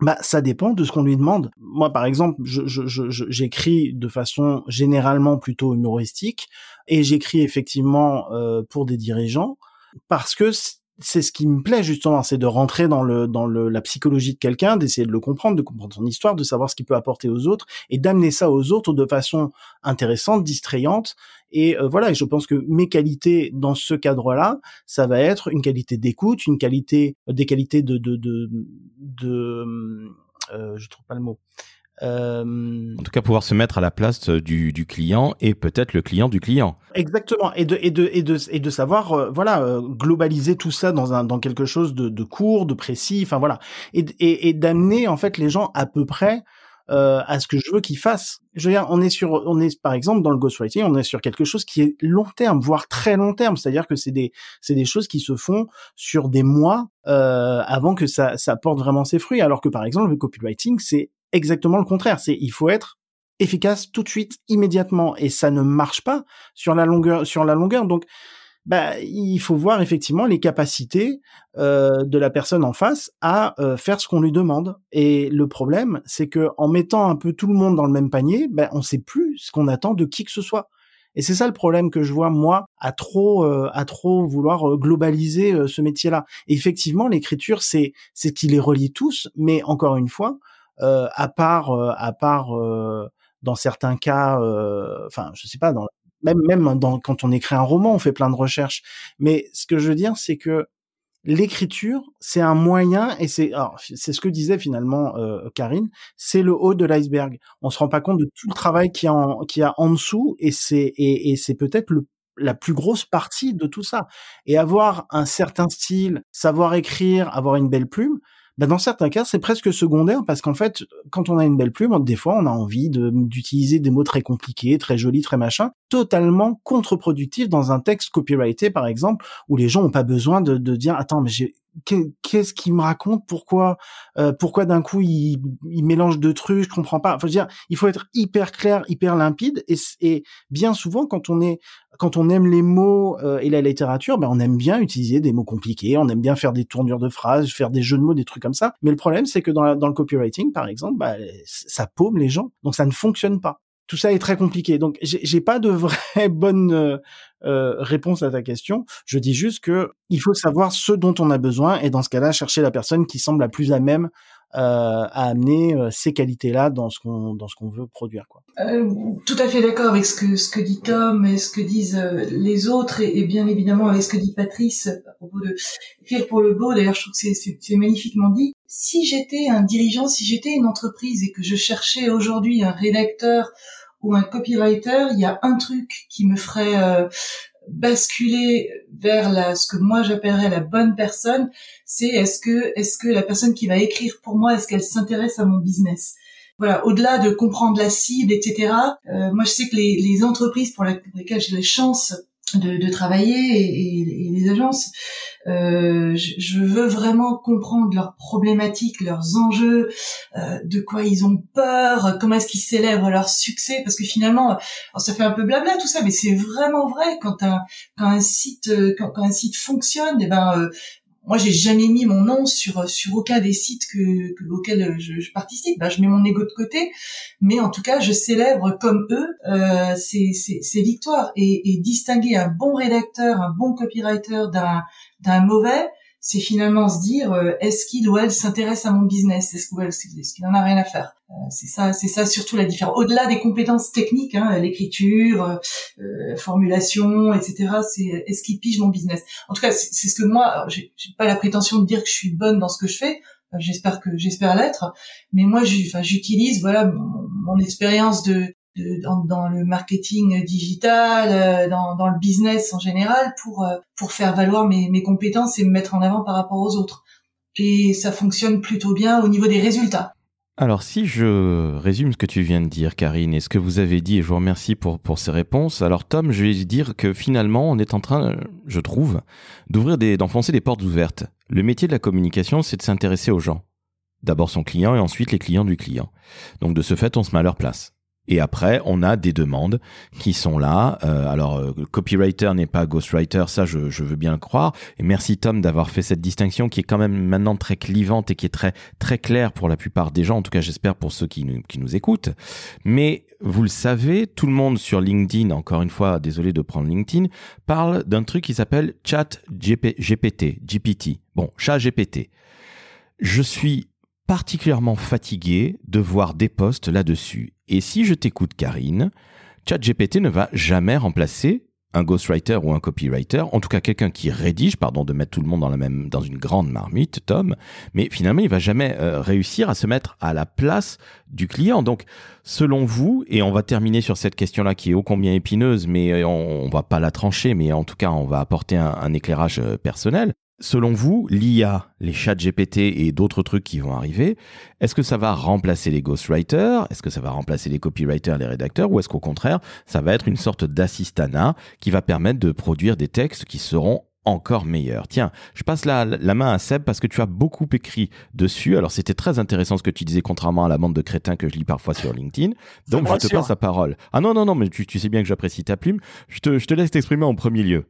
Bah, ça dépend de ce qu'on lui demande. Moi, par exemple, j'écris je, je, de façon généralement plutôt humoristique et j'écris effectivement euh, pour des dirigeants parce que c'est ce qui me plaît justement, c'est de rentrer dans le dans le, la psychologie de quelqu'un, d'essayer de le comprendre, de comprendre son histoire, de savoir ce qu'il peut apporter aux autres et d'amener ça aux autres de façon intéressante, distrayante. Et euh, voilà, et je pense que mes qualités dans ce cadre-là, ça va être une qualité d'écoute, une qualité, des qualités de de de, de euh, je trouve pas le mot. Euh... En tout cas, pouvoir se mettre à la place du, du client et peut-être le client du client. Exactement, et de et de et de et de savoir euh, voilà euh, globaliser tout ça dans un dans quelque chose de, de court, de précis, enfin voilà, et et, et d'amener en fait les gens à peu près euh, à ce que je veux qu'ils fassent. Je veux dire, on est sur, on est par exemple dans le ghostwriting, on est sur quelque chose qui est long terme, voire très long terme. C'est-à-dire que c'est des, c'est des choses qui se font sur des mois euh, avant que ça, ça porte vraiment ses fruits. Alors que par exemple le copywriting, c'est exactement le contraire. C'est il faut être efficace tout de suite, immédiatement, et ça ne marche pas sur la longueur, sur la longueur. Donc, bah, il faut voir effectivement les capacités euh, de la personne en face à euh, faire ce qu'on lui demande. Et le problème, c'est que en mettant un peu tout le monde dans le même panier, ben on sait plus ce qu'on attend de qui que ce soit. Et c'est ça le problème que je vois moi à trop euh, à trop vouloir globaliser ce métier-là. effectivement, l'écriture c'est c'est qui les relie tous, mais encore une fois, à part à part dans certains cas, enfin je sais pas dans même même dans, quand on écrit un roman, on fait plein de recherches. Mais ce que je veux dire, c'est que l'écriture, c'est un moyen, et c'est c'est ce que disait finalement euh, Karine, c'est le haut de l'iceberg. On se rend pas compte de tout le travail qui y a en, qui a en dessous, et c'est et, et c'est peut-être le la plus grosse partie de tout ça. Et avoir un certain style, savoir écrire, avoir une belle plume, bah dans certains cas, c'est presque secondaire parce qu'en fait, quand on a une belle plume, des fois, on a envie d'utiliser des mots très compliqués, très jolis, très machin, totalement contre-productif dans un texte copyrighté, par exemple, où les gens n'ont pas besoin de, de dire, attends, mais j'ai qu'est-ce qu'il me raconte? Pourquoi, euh, pourquoi d'un coup il, il, mélange deux trucs? Je comprends pas. Dire, il faut être hyper clair, hyper limpide. Et, et bien souvent, quand on est, quand on aime les mots euh, et la littérature, ben on aime bien utiliser des mots compliqués. On aime bien faire des tournures de phrases, faire des jeux de mots, des trucs comme ça. Mais le problème, c'est que dans, dans le copywriting, par exemple, bah, ça paume les gens. Donc ça ne fonctionne pas tout ça est très compliqué. Donc j'ai pas de vraie bonne euh, euh, réponse à ta question. Je dis juste que il faut savoir ce dont on a besoin et dans ce cas-là chercher la personne qui semble la plus à même euh, à amener ces qualités-là dans ce qu'on dans ce qu'on veut produire quoi. tout à fait d'accord avec ce que ce que dit Tom et ce que disent les autres et, bien évidemment avec ce que dit Patrice à propos de faire pour le beau. D'ailleurs, je trouve que c'est magnifiquement dit. Si j'étais un dirigeant, si j'étais une entreprise et que je cherchais aujourd'hui un rédacteur ou un copywriter, il y a un truc qui me ferait euh, basculer vers la, ce que moi j'appellerais la bonne personne, c'est est-ce que est-ce que la personne qui va écrire pour moi, est-ce qu'elle s'intéresse à mon business? Voilà, au-delà de comprendre la cible, etc. Euh, moi, je sais que les, les entreprises pour lesquelles j'ai la chance de, de travailler et, et, Euh, je, veux vraiment comprendre leurs problématiques, leurs enjeux, euh, de quoi ils ont peur, comment est-ce qu'ils célèbrent leur succès, parce que finalement, ça fait un peu blabla tout ça, mais c'est vraiment vrai quand un quand un site quand, quand un site fonctionne, et eh ben euh, moi j'ai jamais mis mon nom sur sur aucun des sites que, que auxquels je, je participe. Bah, je mets mon ego de côté mais en tout cas je célèbre comme eux euh, ces, ces, ces, victoires. Et, et distinguer un bon rédacteur un bon copywriter d'un d'un mauvais c'est finalement se dire euh, est-ce qu'il ou elle s'intéresse à mon business? Est-ce qu'il en a rien à faire? Euh, c'est ça c'est ça surtout la différence. Au-delà des compétences techniques hein, l'écriture euh, formulation etc c'est est-ce qu'il pige mon business? En tout cas c'est ce que moi j'ai pas la prétention de dire que je suis bonne dans ce que je fais j'espère que j'espère l'être mais moi j'utilise voilà mon expérience de dans, le marketing digital, euh, dans, le business en général, pour euh, pour faire valoir mes, mes compétences et me mettre en avant par rapport aux autres. Et ça fonctionne plutôt bien au niveau des résultats. Alors si je résume ce que tu viens de dire, Karine, et ce que vous avez dit, et je vous remercie pour, pour ces réponses, alors Tom, je vais dire que finalement, on est en train, je trouve, d'ouvrir des, d'enfoncer des portes ouvertes. Le métier de la communication, c'est de s'intéresser aux gens. D'abord son client et ensuite les clients du client. Donc de ce fait, on se met à leur place. Et après, on a des demandes qui sont là. Euh, alors, euh, copywriter n'est pas ghostwriter, ça je, veux bien le croire. Et merci Tom d'avoir fait cette distinction qui est quand même maintenant très clivante et qui est très très claire pour la plupart des gens. En tout cas, j'espère pour ceux qui nous, qui nous écoutent. Mais vous le savez, tout le monde sur LinkedIn, encore une fois, désolé de prendre LinkedIn, parle d'un truc qui s'appelle Chat GPT, GPT. Bon, Chat GPT. Je suis particulièrement fatigué de voir des posts là-dessus. Et si je t'écoute, Karine, ChatGPT ne va jamais remplacer un ghostwriter ou un copywriter, en tout cas quelqu'un qui rédige, pardon de mettre tout le monde dans la même dans une grande marmite, Tom, mais finalement il va jamais euh, réussir à se mettre à la place du client. Donc, selon vous, et on va terminer sur cette question-là qui est ô combien épineuse, mais on, on va pas la trancher, mais en tout cas on va apporter un, un éclairage euh, personnel. Selon vous, l'IA, les chats GPT et d'autres trucs qui vont arriver, est-ce que ça va remplacer les ghostwriters? Est-ce que ça va remplacer les copywriters, les rédacteurs? Ou est-ce qu'au contraire, ça va être une sorte d'assistana qui va permettre de produire des textes qui seront encore meilleur. Tiens, je passe la, la main à Seb parce que tu as beaucoup écrit dessus. Alors c'était très intéressant ce que tu disais, contrairement à la bande de crétins que je lis parfois sur LinkedIn. Donc je te passe la parole. Ah non, non, non, mais tu, tu sais bien que j'apprécie ta plume. Je te, je te laisse t'exprimer en premier lieu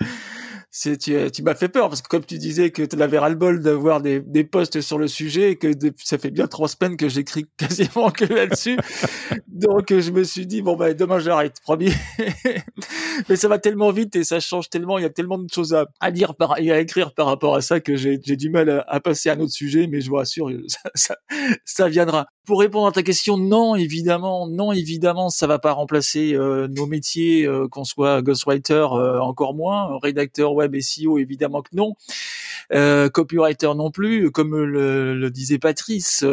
c'est tu, tu m'as fait peur parce que comme tu disais que tu avais ras-le-bol d'avoir des, des posts sur le sujet et que ça fait bien trois semaines que j'écris quasiment que là-dessus. Donc je me suis dit bon bah demain j'arrête, promis. Mais ça va tellement vite et ça change tellement, il y a tellement de choses à, à dire par, et à écrire par rapport à ça que j'ai du mal à, à, passer à un autre sujet, mais je vous rassure, ça, ça, ça viendra. Pour répondre à ta question, non, évidemment, non, évidemment, ça va pas remplacer euh, nos métiers, euh, qu'on soit ghostwriter, euh, encore moins, rédacteur et SEO, évidemment que non, copywriter non plus. Comme le, disait Patrice,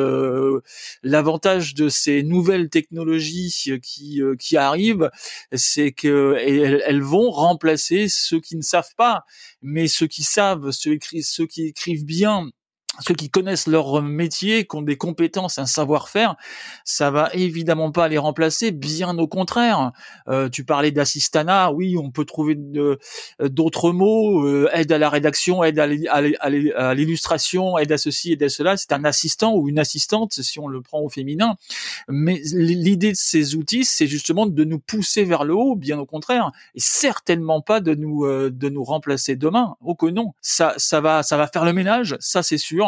l'avantage de ces nouvelles technologies qui qui arrivent, c'est que elles, elles, vont remplacer ceux qui ne savent pas, mais ceux qui savent, ceux, ceux qui écrivent bien ceux qui connaissent leur métier, qui ont des compétences, un savoir-faire, ça va évidemment pas les remplacer, bien au contraire. Euh, tu parlais d'assistana, oui, on peut trouver euh, d'autres mots, euh, aide à la rédaction, aide à l'illustration, aide à ceci, aide à cela. C'est un assistant ou une assistante, si on le prend au féminin. Mais l'idée de ces outils, c'est justement de nous pousser vers le haut, bien au contraire, et certainement pas de nous de nous remplacer demain. Oh que non, ça ça va ça va faire le ménage, ça c'est sûr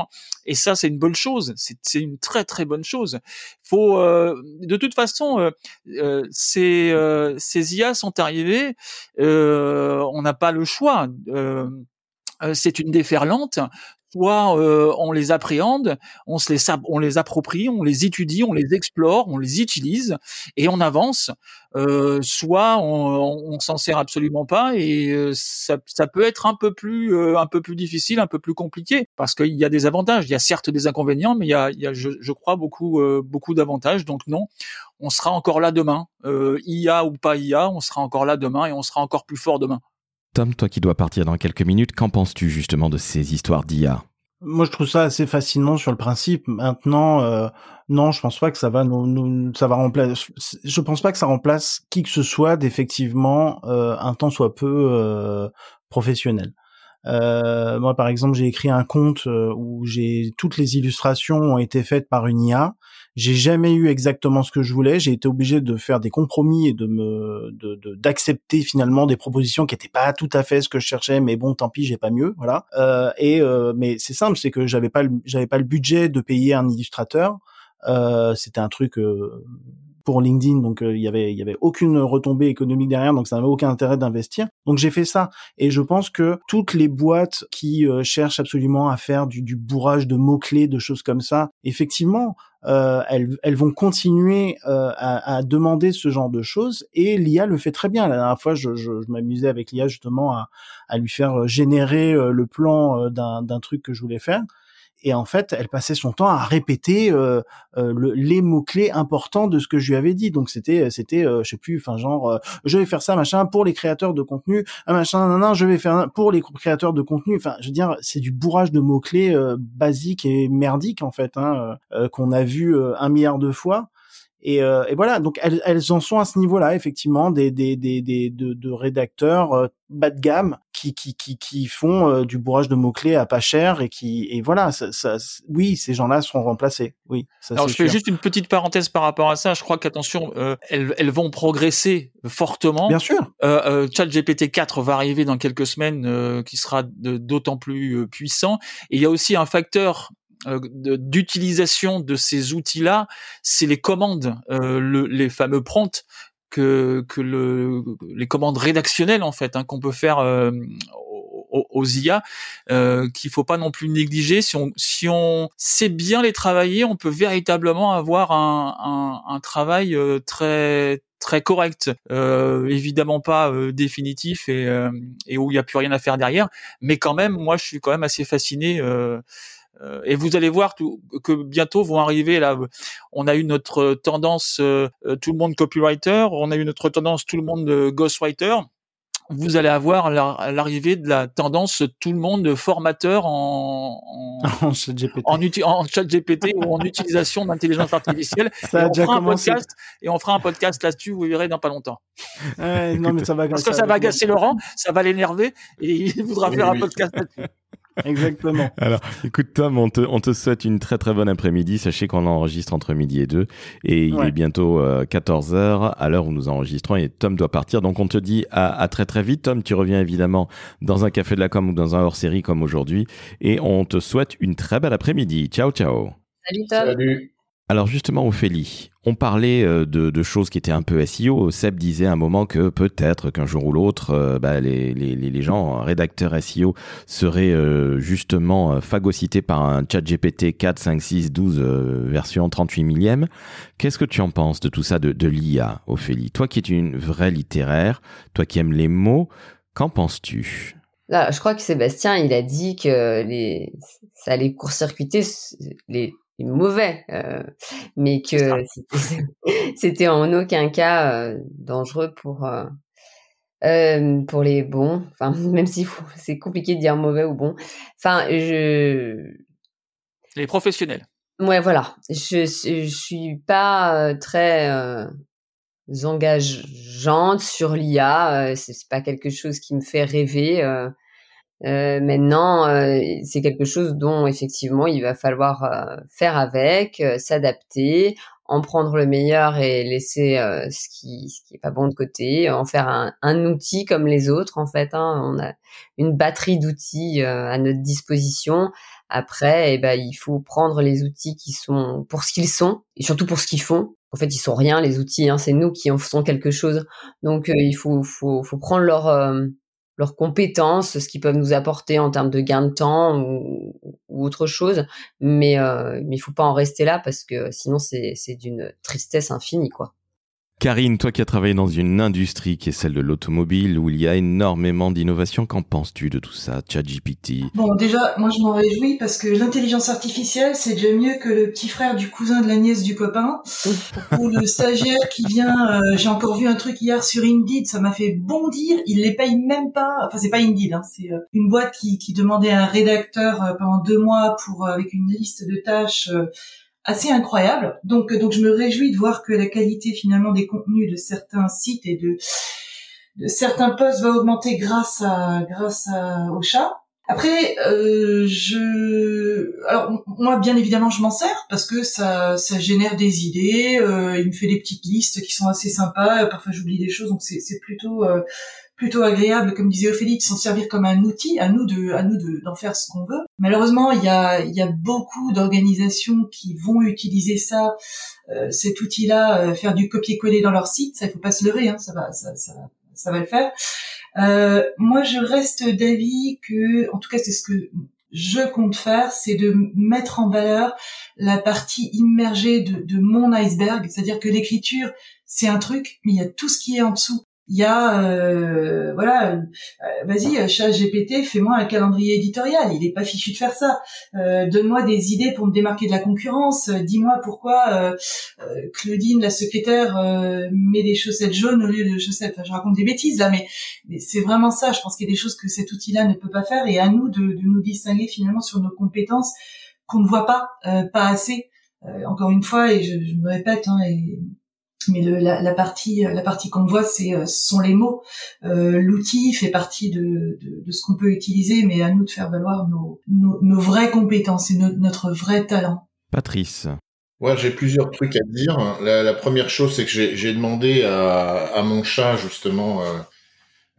et ça, c'est une bonne chose. C'est une très très bonne chose. Faut, euh, de toute façon, euh, euh, ces, ces IA sont arrivés. on n'a pas le choix. c'est une déferlante soit euh, on les appréhende, on se les on les approprie, on les étudie, on les explore, on les utilise et on avance. Euh, soit on, on s'en sert absolument pas et euh, ça, ça, peut être un peu plus un peu plus difficile, un peu plus compliqué parce qu'il y a des avantages. Il y a certes des inconvénients, mais il y a, il y a je, je, crois beaucoup beaucoup d'avantages. Donc non, on sera encore là demain. IA ou pas IA, on sera encore là demain et on sera encore plus fort demain. Tom, toi qui dois partir dans quelques minutes, qu'en penses-tu justement de ces histoires d'IA Moi, je trouve ça assez fascinant sur le principe. Maintenant, euh, non, je pense pas que ça va nous, ça va remplacer. Je pense pas que ça remplace qui que ce soit d'effectivement euh, un temps soit peu euh, professionnel. Moi, par exemple, j'ai écrit un conte euh, où j'ai toutes les illustrations ont été faites par une IA. J'ai jamais eu exactement ce que je voulais. J'ai été obligé de faire des compromis et de me d'accepter de, finalement des propositions qui étaient pas tout à fait ce que je cherchais. Mais bon, tant pis, j'ai pas mieux, voilà. Euh, et euh, mais c'est simple, c'est que j'avais pas j'avais pas le budget de payer un illustrateur. Euh, c'était un truc pour LinkedIn, donc euh, il y avait il y avait aucune retombée économique derrière, donc ça n'avait aucun intérêt d'investir. Donc j'ai fait ça, et je pense que toutes les boîtes qui euh, cherchent absolument à faire du, du bourrage de mots clés, de choses comme ça, effectivement, euh, elles, vont continuer euh, à, demander ce genre de choses et l'IA le fait très bien. La dernière fois, je, je, m'amusais avec l'IA justement à, à, lui faire générer le plan d'un truc que je voulais faire et en fait, elle passait son temps à répéter euh, euh, le, les mots clés importants de ce que je lui avais dit. Donc c'était, c'était, euh, je sais plus, enfin genre, je vais faire ça, machin, pour les créateurs de contenu, machin, non, non, je vais faire pour les créateurs de contenu. Enfin, je veux dire, c'est du bourrage de mots clés basique et merdique en fait, hein, qu'on a vu un milliard de fois. Et, euh, et, voilà, donc elles, elles en sont à ce niveau-là, effectivement, des, des, des, des de, de, rédacteurs euh, bas de gamme qui, qui, qui, qui font euh, du bourrage de mots-clés à pas cher et qui et voilà, ça, ça oui, ces gens-là seront remplacés. Oui. Ça, Alors je fais juste une petite parenthèse par rapport à ça. Je crois qu'attention, euh, elles, elles vont progresser fortement. Bien sûr. Euh, ChatGPT 4 va arriver dans quelques semaines, qui sera d'autant plus puissant. Et il y a aussi un facteur euh, d'utilisation de ces outils-là, c'est les commandes, euh, le, les fameux prompts que, que le, les commandes rédactionnelles en fait hein, qu'on peut faire euh, aux, IA, euh, qu'il faut pas non plus négliger. Si on, si on sait bien les travailler, on peut véritablement avoir un, un, un travail euh, très très correct, euh, évidemment pas euh, définitif et, et où il n'y a plus rien à faire derrière, mais quand même, moi, je suis quand même assez fasciné. Euh, euh, et vous allez voir que bientôt vont arriver là. On a eu notre tendance euh, tout le monde copywriter, on a eu notre tendance tout le monde ghostwriter. vous allez avoir l'arrivée de la tendance tout le monde formateur en en, en chat GPT, en, en chat GPT ou en utilisation d'intelligence artificielle. Ça a et, on déjà fera un commencé. podcast, et on fera un podcast là-dessus, vous verrez dans pas longtemps. Ouais, non, mais ça va Parce que ça va agacer Laurent, ça va l'énerver et il voudra Oui, faire oui. un podcast là-dessus. Exactement. Alors, écoute Tom, on te, on te souhaite une très très bonne après-midi. Sachez qu'on enregistre entre midi et deux et il Ouais. est bientôt 14h à l'heure où nous enregistrons et Tom doit partir. Donc on te dit à, à très très vite. Tom, tu reviens évidemment dans un café de la com ou dans un hors-série comme aujourd'hui et on te souhaite une très belle après-midi. Ciao ciao. Salut Tom. Salut. Alors justement, Ophélie, on parlait euh, de, choses qui étaient un peu SEO. Seb disait à un moment que peut-être qu'un jour ou l'autre, euh, bah, les, les, les gens, rédacteurs SEO, seraient euh, justement phagocytés par un chat GPT 4, 5, 6, 12 euh, version 38 millième. Qu'est-ce que tu en penses de tout ça, de, l'IA, Ophélie? Toi qui es une vraie littéraire, toi qui aimes les mots, qu'en penses-tu? Là, je crois que Sébastien, il a dit que les, ça allait court-circuiter les mauvais, euh, mais que c'était- en aucun cas euh, dangereux pour euh, pour les bons. Enfin, même si c'est compliqué de dire mauvais ou bon. Enfin, je Les professionnels. Ouais, voilà. Je, je suis pas très engageante sur l'IA. c'est pas quelque chose qui me fait rêver. Euh. Maintenant, euh, c'est quelque chose dont effectivement il va falloir euh, faire avec, euh, s'adapter, en prendre le meilleur et laisser euh, ce qui ce qui est pas bon de côté, en faire un, un outil comme les autres en fait. Hein. On a une batterie d'outils euh, à notre disposition. Après, eh ben, il faut prendre les outils qui sont pour ce qu'ils sont et surtout pour ce qu'ils font. En fait, ils sont rien les outils. Hein, c'est nous qui en faisons quelque chose. Donc, il faut, faut, faut prendre leur leurs compétences, ce qu'ils peuvent nous apporter en termes de gain de temps ou, autre chose. Mais euh, mais il faut pas en rester là parce que sinon c'est c'est d'une tristesse infinie quoi. Karine, toi qui as travaillé dans une industrie qui est celle de l'automobile où il y a énormément d'innovation, qu'en penses-tu de tout ça, ChatGPT? Bon, déjà, moi je m'en réjouis parce que l'intelligence artificielle, c'est déjà mieux que le petit frère du cousin de la nièce du copain ou le stagiaire qui vient. euh, J'ai encore vu un truc hier sur Indeed, ça m'a fait bondir. Il les paye même pas. Enfin, c'est pas Indeed, hein, c'est euh, une boîte qui, qui demandait à un rédacteur euh, pendant deux mois pour avec une liste de tâches. Assez incroyable. Donc, euh, donc je me réjouis de voir que la qualité finalement des contenus de certains sites et de, de certains posts va augmenter grâce à grâce à, au chat. Après, euh, je, alors moi bien évidemment je m'en sers parce que ça ça génère des idées. euh, il me fait des petites listes qui sont assez sympas. Parfois j'oublie des choses donc c'est c'est plutôt euh, plutôt agréable, comme disait Ophélie, de s'en servir comme un outil, à nous de, à nous de, d'en faire ce qu'on veut. Malheureusement, il y a, il y a beaucoup d'organisations qui vont utiliser ça, euh, cet outil-là, euh, faire du copier-coller dans leur site. Ça, il faut pas se leurrer, hein, ça va, ça, ça, ça va le faire. Euh, moi, je reste d'avis que, en tout cas, c'est ce que je compte faire, c'est de mettre en valeur la partie immergée de, de mon iceberg, c'est-à-dire que l'écriture, c'est un truc, mais il y a tout ce qui est en dessous il y a euh, voilà euh, vas-y chat GPT fais-moi un calendrier éditorial. Il est pas fichu de faire ça. Euh, donne-moi des idées pour me démarquer de la concurrence. Euh, dis-moi pourquoi euh, euh, Claudine la secrétaire euh, met des chaussettes jaunes au lieu de chaussettes. Enfin, je raconte des bêtises là mais, c'est vraiment ça. Je pense qu'il y a des choses que cet outil-là ne peut pas faire. Et à nous de, de nous distinguer finalement sur nos compétences qu'on ne voit pas euh, pas assez. Euh, encore une fois et je, je me répète hein, et mais le, la, la partie la partie qu'on voit c'est euh, ce sont les mots euh, l'outil fait partie de, de, de ce qu'on peut utiliser mais à nous de faire valoir nos, nos, nos vraies compétences et no- notre vrai talent Patrice. Ouais, j'ai plusieurs trucs à dire. La, la première chose, c'est que j'ai j'ai demandé à, à mon chat justement euh,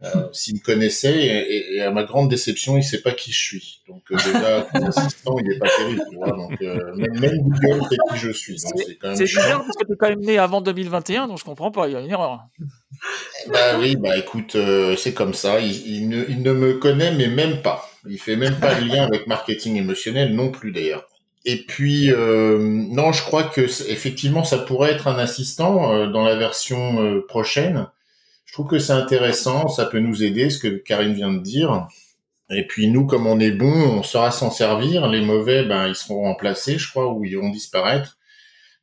euh, s'il me connaissait et, et à ma grande déception, il sait pas qui je suis. Donc euh, déjà, comme assistant, il est pas terrible. Tu vois, donc euh, même, même Google sait qui je suis. C'est bizarre parce que t'es quand même né avant 2021, donc je comprends pas, il y a une erreur. Bah oui, bah écoute, c'est comme ça. Il, il ne, il ne me connaît, mais même pas. Il fait même pas le lien avec marketing émotionnel non plus d'ailleurs. Et puis, euh, non, je crois que effectivement, ça pourrait être un assistant euh, dans la version euh, prochaine. Trouve que c'est intéressant, ça peut nous aider, ce que Karine vient de dire. Et puis nous, comme on est bon, on saura s'en servir. Les mauvais, ben, ils seront remplacés, je crois, ou ils vont disparaître.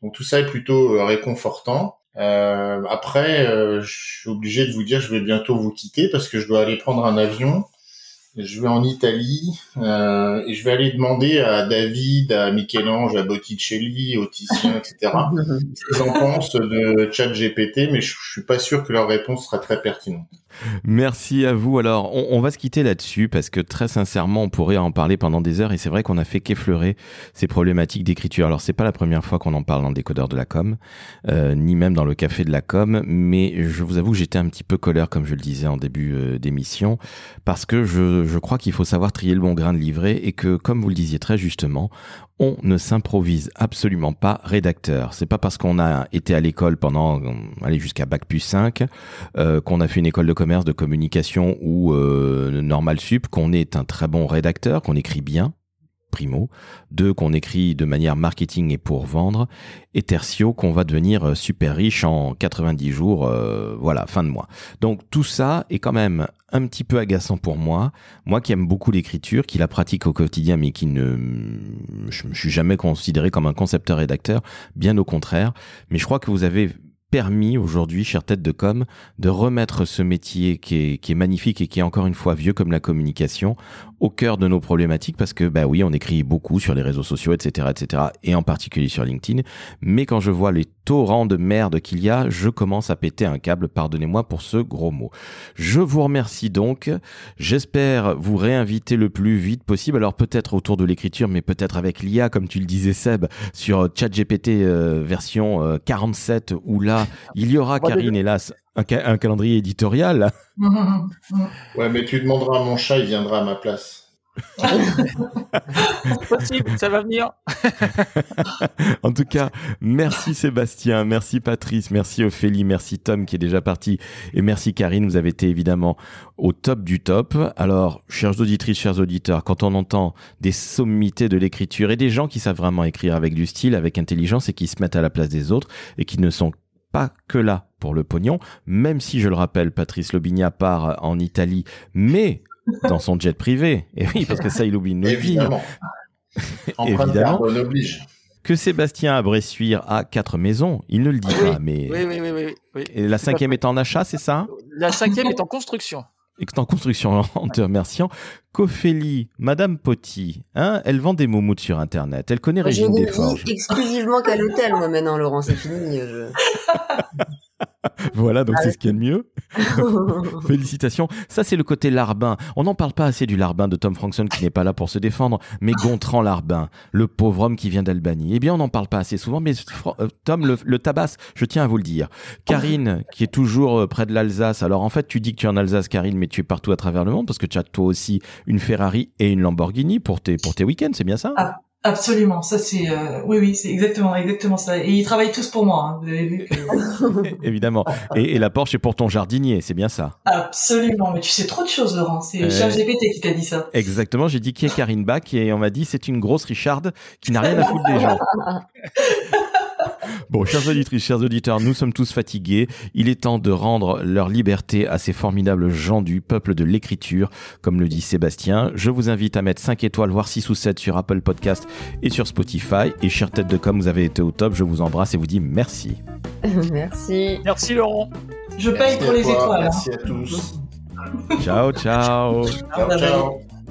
Donc tout ça est plutôt euh, réconfortant. Euh, après, euh, je suis obligé de vous dire, je vais bientôt vous quitter parce que je dois aller prendre un avion. Je vais en Italie euh, et je vais aller demander à David, à Michel-Ange, à Botticelli, au Titien, etc. ce qu'ils en pensent de ChatGPT, mais je, je suis pas sûr que leur réponse sera très pertinente. Merci à vous. Alors, on, va se quitter là-dessus parce que très sincèrement, on pourrait en parler pendant des heures et c'est vrai qu'on a fait qu'effleurer ces problématiques d'écriture. Alors, c'est pas la première fois qu'on en parle dans décodeur de la com, euh, ni même dans le café de la com, mais je vous avoue que j'étais un petit peu colère, comme je le disais en début euh, d'émission, parce que je, je crois qu'il faut savoir trier le bon grain de livret et que, comme vous le disiez très justement, on ne s'improvise absolument pas rédacteur. C'est pas parce qu'on a été à l'école pendant, euh, allez, jusqu'à bac plus 5, euh, qu'on a fait une école de commerce, de communication ou euh, normal sup, qu'on est un très bon rédacteur, qu'on écrit bien, primo, deux qu'on écrit de manière marketing et pour vendre, et tertio qu'on va devenir euh, super riche en 90 jours, euh, voilà, fin de mois. Donc tout ça est quand même un petit peu agaçant pour moi, moi qui aime beaucoup l'écriture, qui la pratique au quotidien, mais qui ne, je me suis jamais considéré comme un concepteur rédacteur, bien au contraire. Mais je crois que vous avez permis aujourd'hui, chère tête de com, de remettre ce métier qui est, qui est magnifique et qui est encore une fois vieux comme la communication au cœur de nos problématiques parce que bah oui, on écrit beaucoup sur les réseaux sociaux, etc., etc., et en particulier sur LinkedIn. Mais quand je vois les torrents de merde qu'il y a, je commence à péter un câble. Pardonnez-moi pour ce gros mot. Je vous remercie donc. J'espère vous réinviter le plus vite possible. Alors peut-être autour de l'écriture, mais peut-être avec l'IA, comme tu le disais Seb, sur ChatGPT euh, version euh, 47, où là, il y aura, Karine, hélas, un, ca- un calendrier éditorial. Ouais, mais tu demanderas à mon chat, il viendra à ma place. Possible, ça va venir. En tout cas, merci Sébastien, merci Patrice, merci Ophélie, merci Tom qui est déjà parti et merci Karine, vous avez été évidemment au top du top. Alors, chères auditrices, chers auditeurs, quand on entend des sommités de l'écriture et des gens qui savent vraiment écrire avec du style, avec intelligence et qui se mettent à la place des autres et qui ne sont pas que là pour le pognon, même si je le rappelle, Patrice Lobigna part en Italie, mais dans son jet privé. Et oui, parce que ça, il oublie. Évidemment. Évidemment. carbone oblige. que Sébastien à Bressuire a quatre maisons. Il ne le dit Oui, pas, mais Oui, oui, oui, oui. oui. Et la cinquième est en achat, c'est ça? La cinquième est en construction. En construction en te remerciant. Cophélie, Madame Potti, hein, elle vend des moumoutes sur Internet. Elle connaît Je Régine ne Desforges. exclusivement qu'à l'hôtel, moi, maintenant, Laurent, c'est fini. je- Voilà, donc Ah c'est ce qu'il y a de mieux. Félicitations. Ça, c'est le côté larbin. On n'en parle pas assez du larbin de Tom Frankson qui n'est pas là pour se défendre, mais Gontran Larbin, le pauvre homme qui vient d'Albanie. Eh bien, on n'en parle pas assez souvent, mais euh, Tom le, le tabasse, je tiens à vous le dire. Karine, qui est toujours euh, près de l'Alsace. Alors, en fait, tu dis que tu es en Alsace, Karine, mais tu es partout à travers le monde parce que tu as toi aussi une Ferrari et une Lamborghini pour tes, pour tes week-ends, c'est bien ça? Ah. Absolument, ça c'est euh, oui oui c'est exactement exactement ça et ils travaillent tous pour moi. hein. Vous avez vu que Évidemment. Et, et la Porsche est pour ton jardinier, c'est bien ça absolument. Mais tu sais trop de choses, Laurent. C'est Euh, ChatGPT qui t'a dit ça. Exactement, j'ai dit qui est Karine Bach et on m'a dit c'est une grosse Richarde qui n'a rien à foutre des gens. Bon, chers auditrices, chers auditeurs, nous sommes tous fatigués. Il est temps de rendre leur liberté à ces formidables gens du peuple de l'écriture, comme le dit Sébastien. Je vous invite à mettre 5 étoiles, voire 6 ou 7 sur Apple Podcast et sur Spotify. Et chère tête de com, vous avez été au top. Je vous embrasse et vous dis merci. Merci. Merci Laurent. Je paye pour les toi, étoiles. hein. Merci à tous. Ciao, ciao. Ciao, ciao.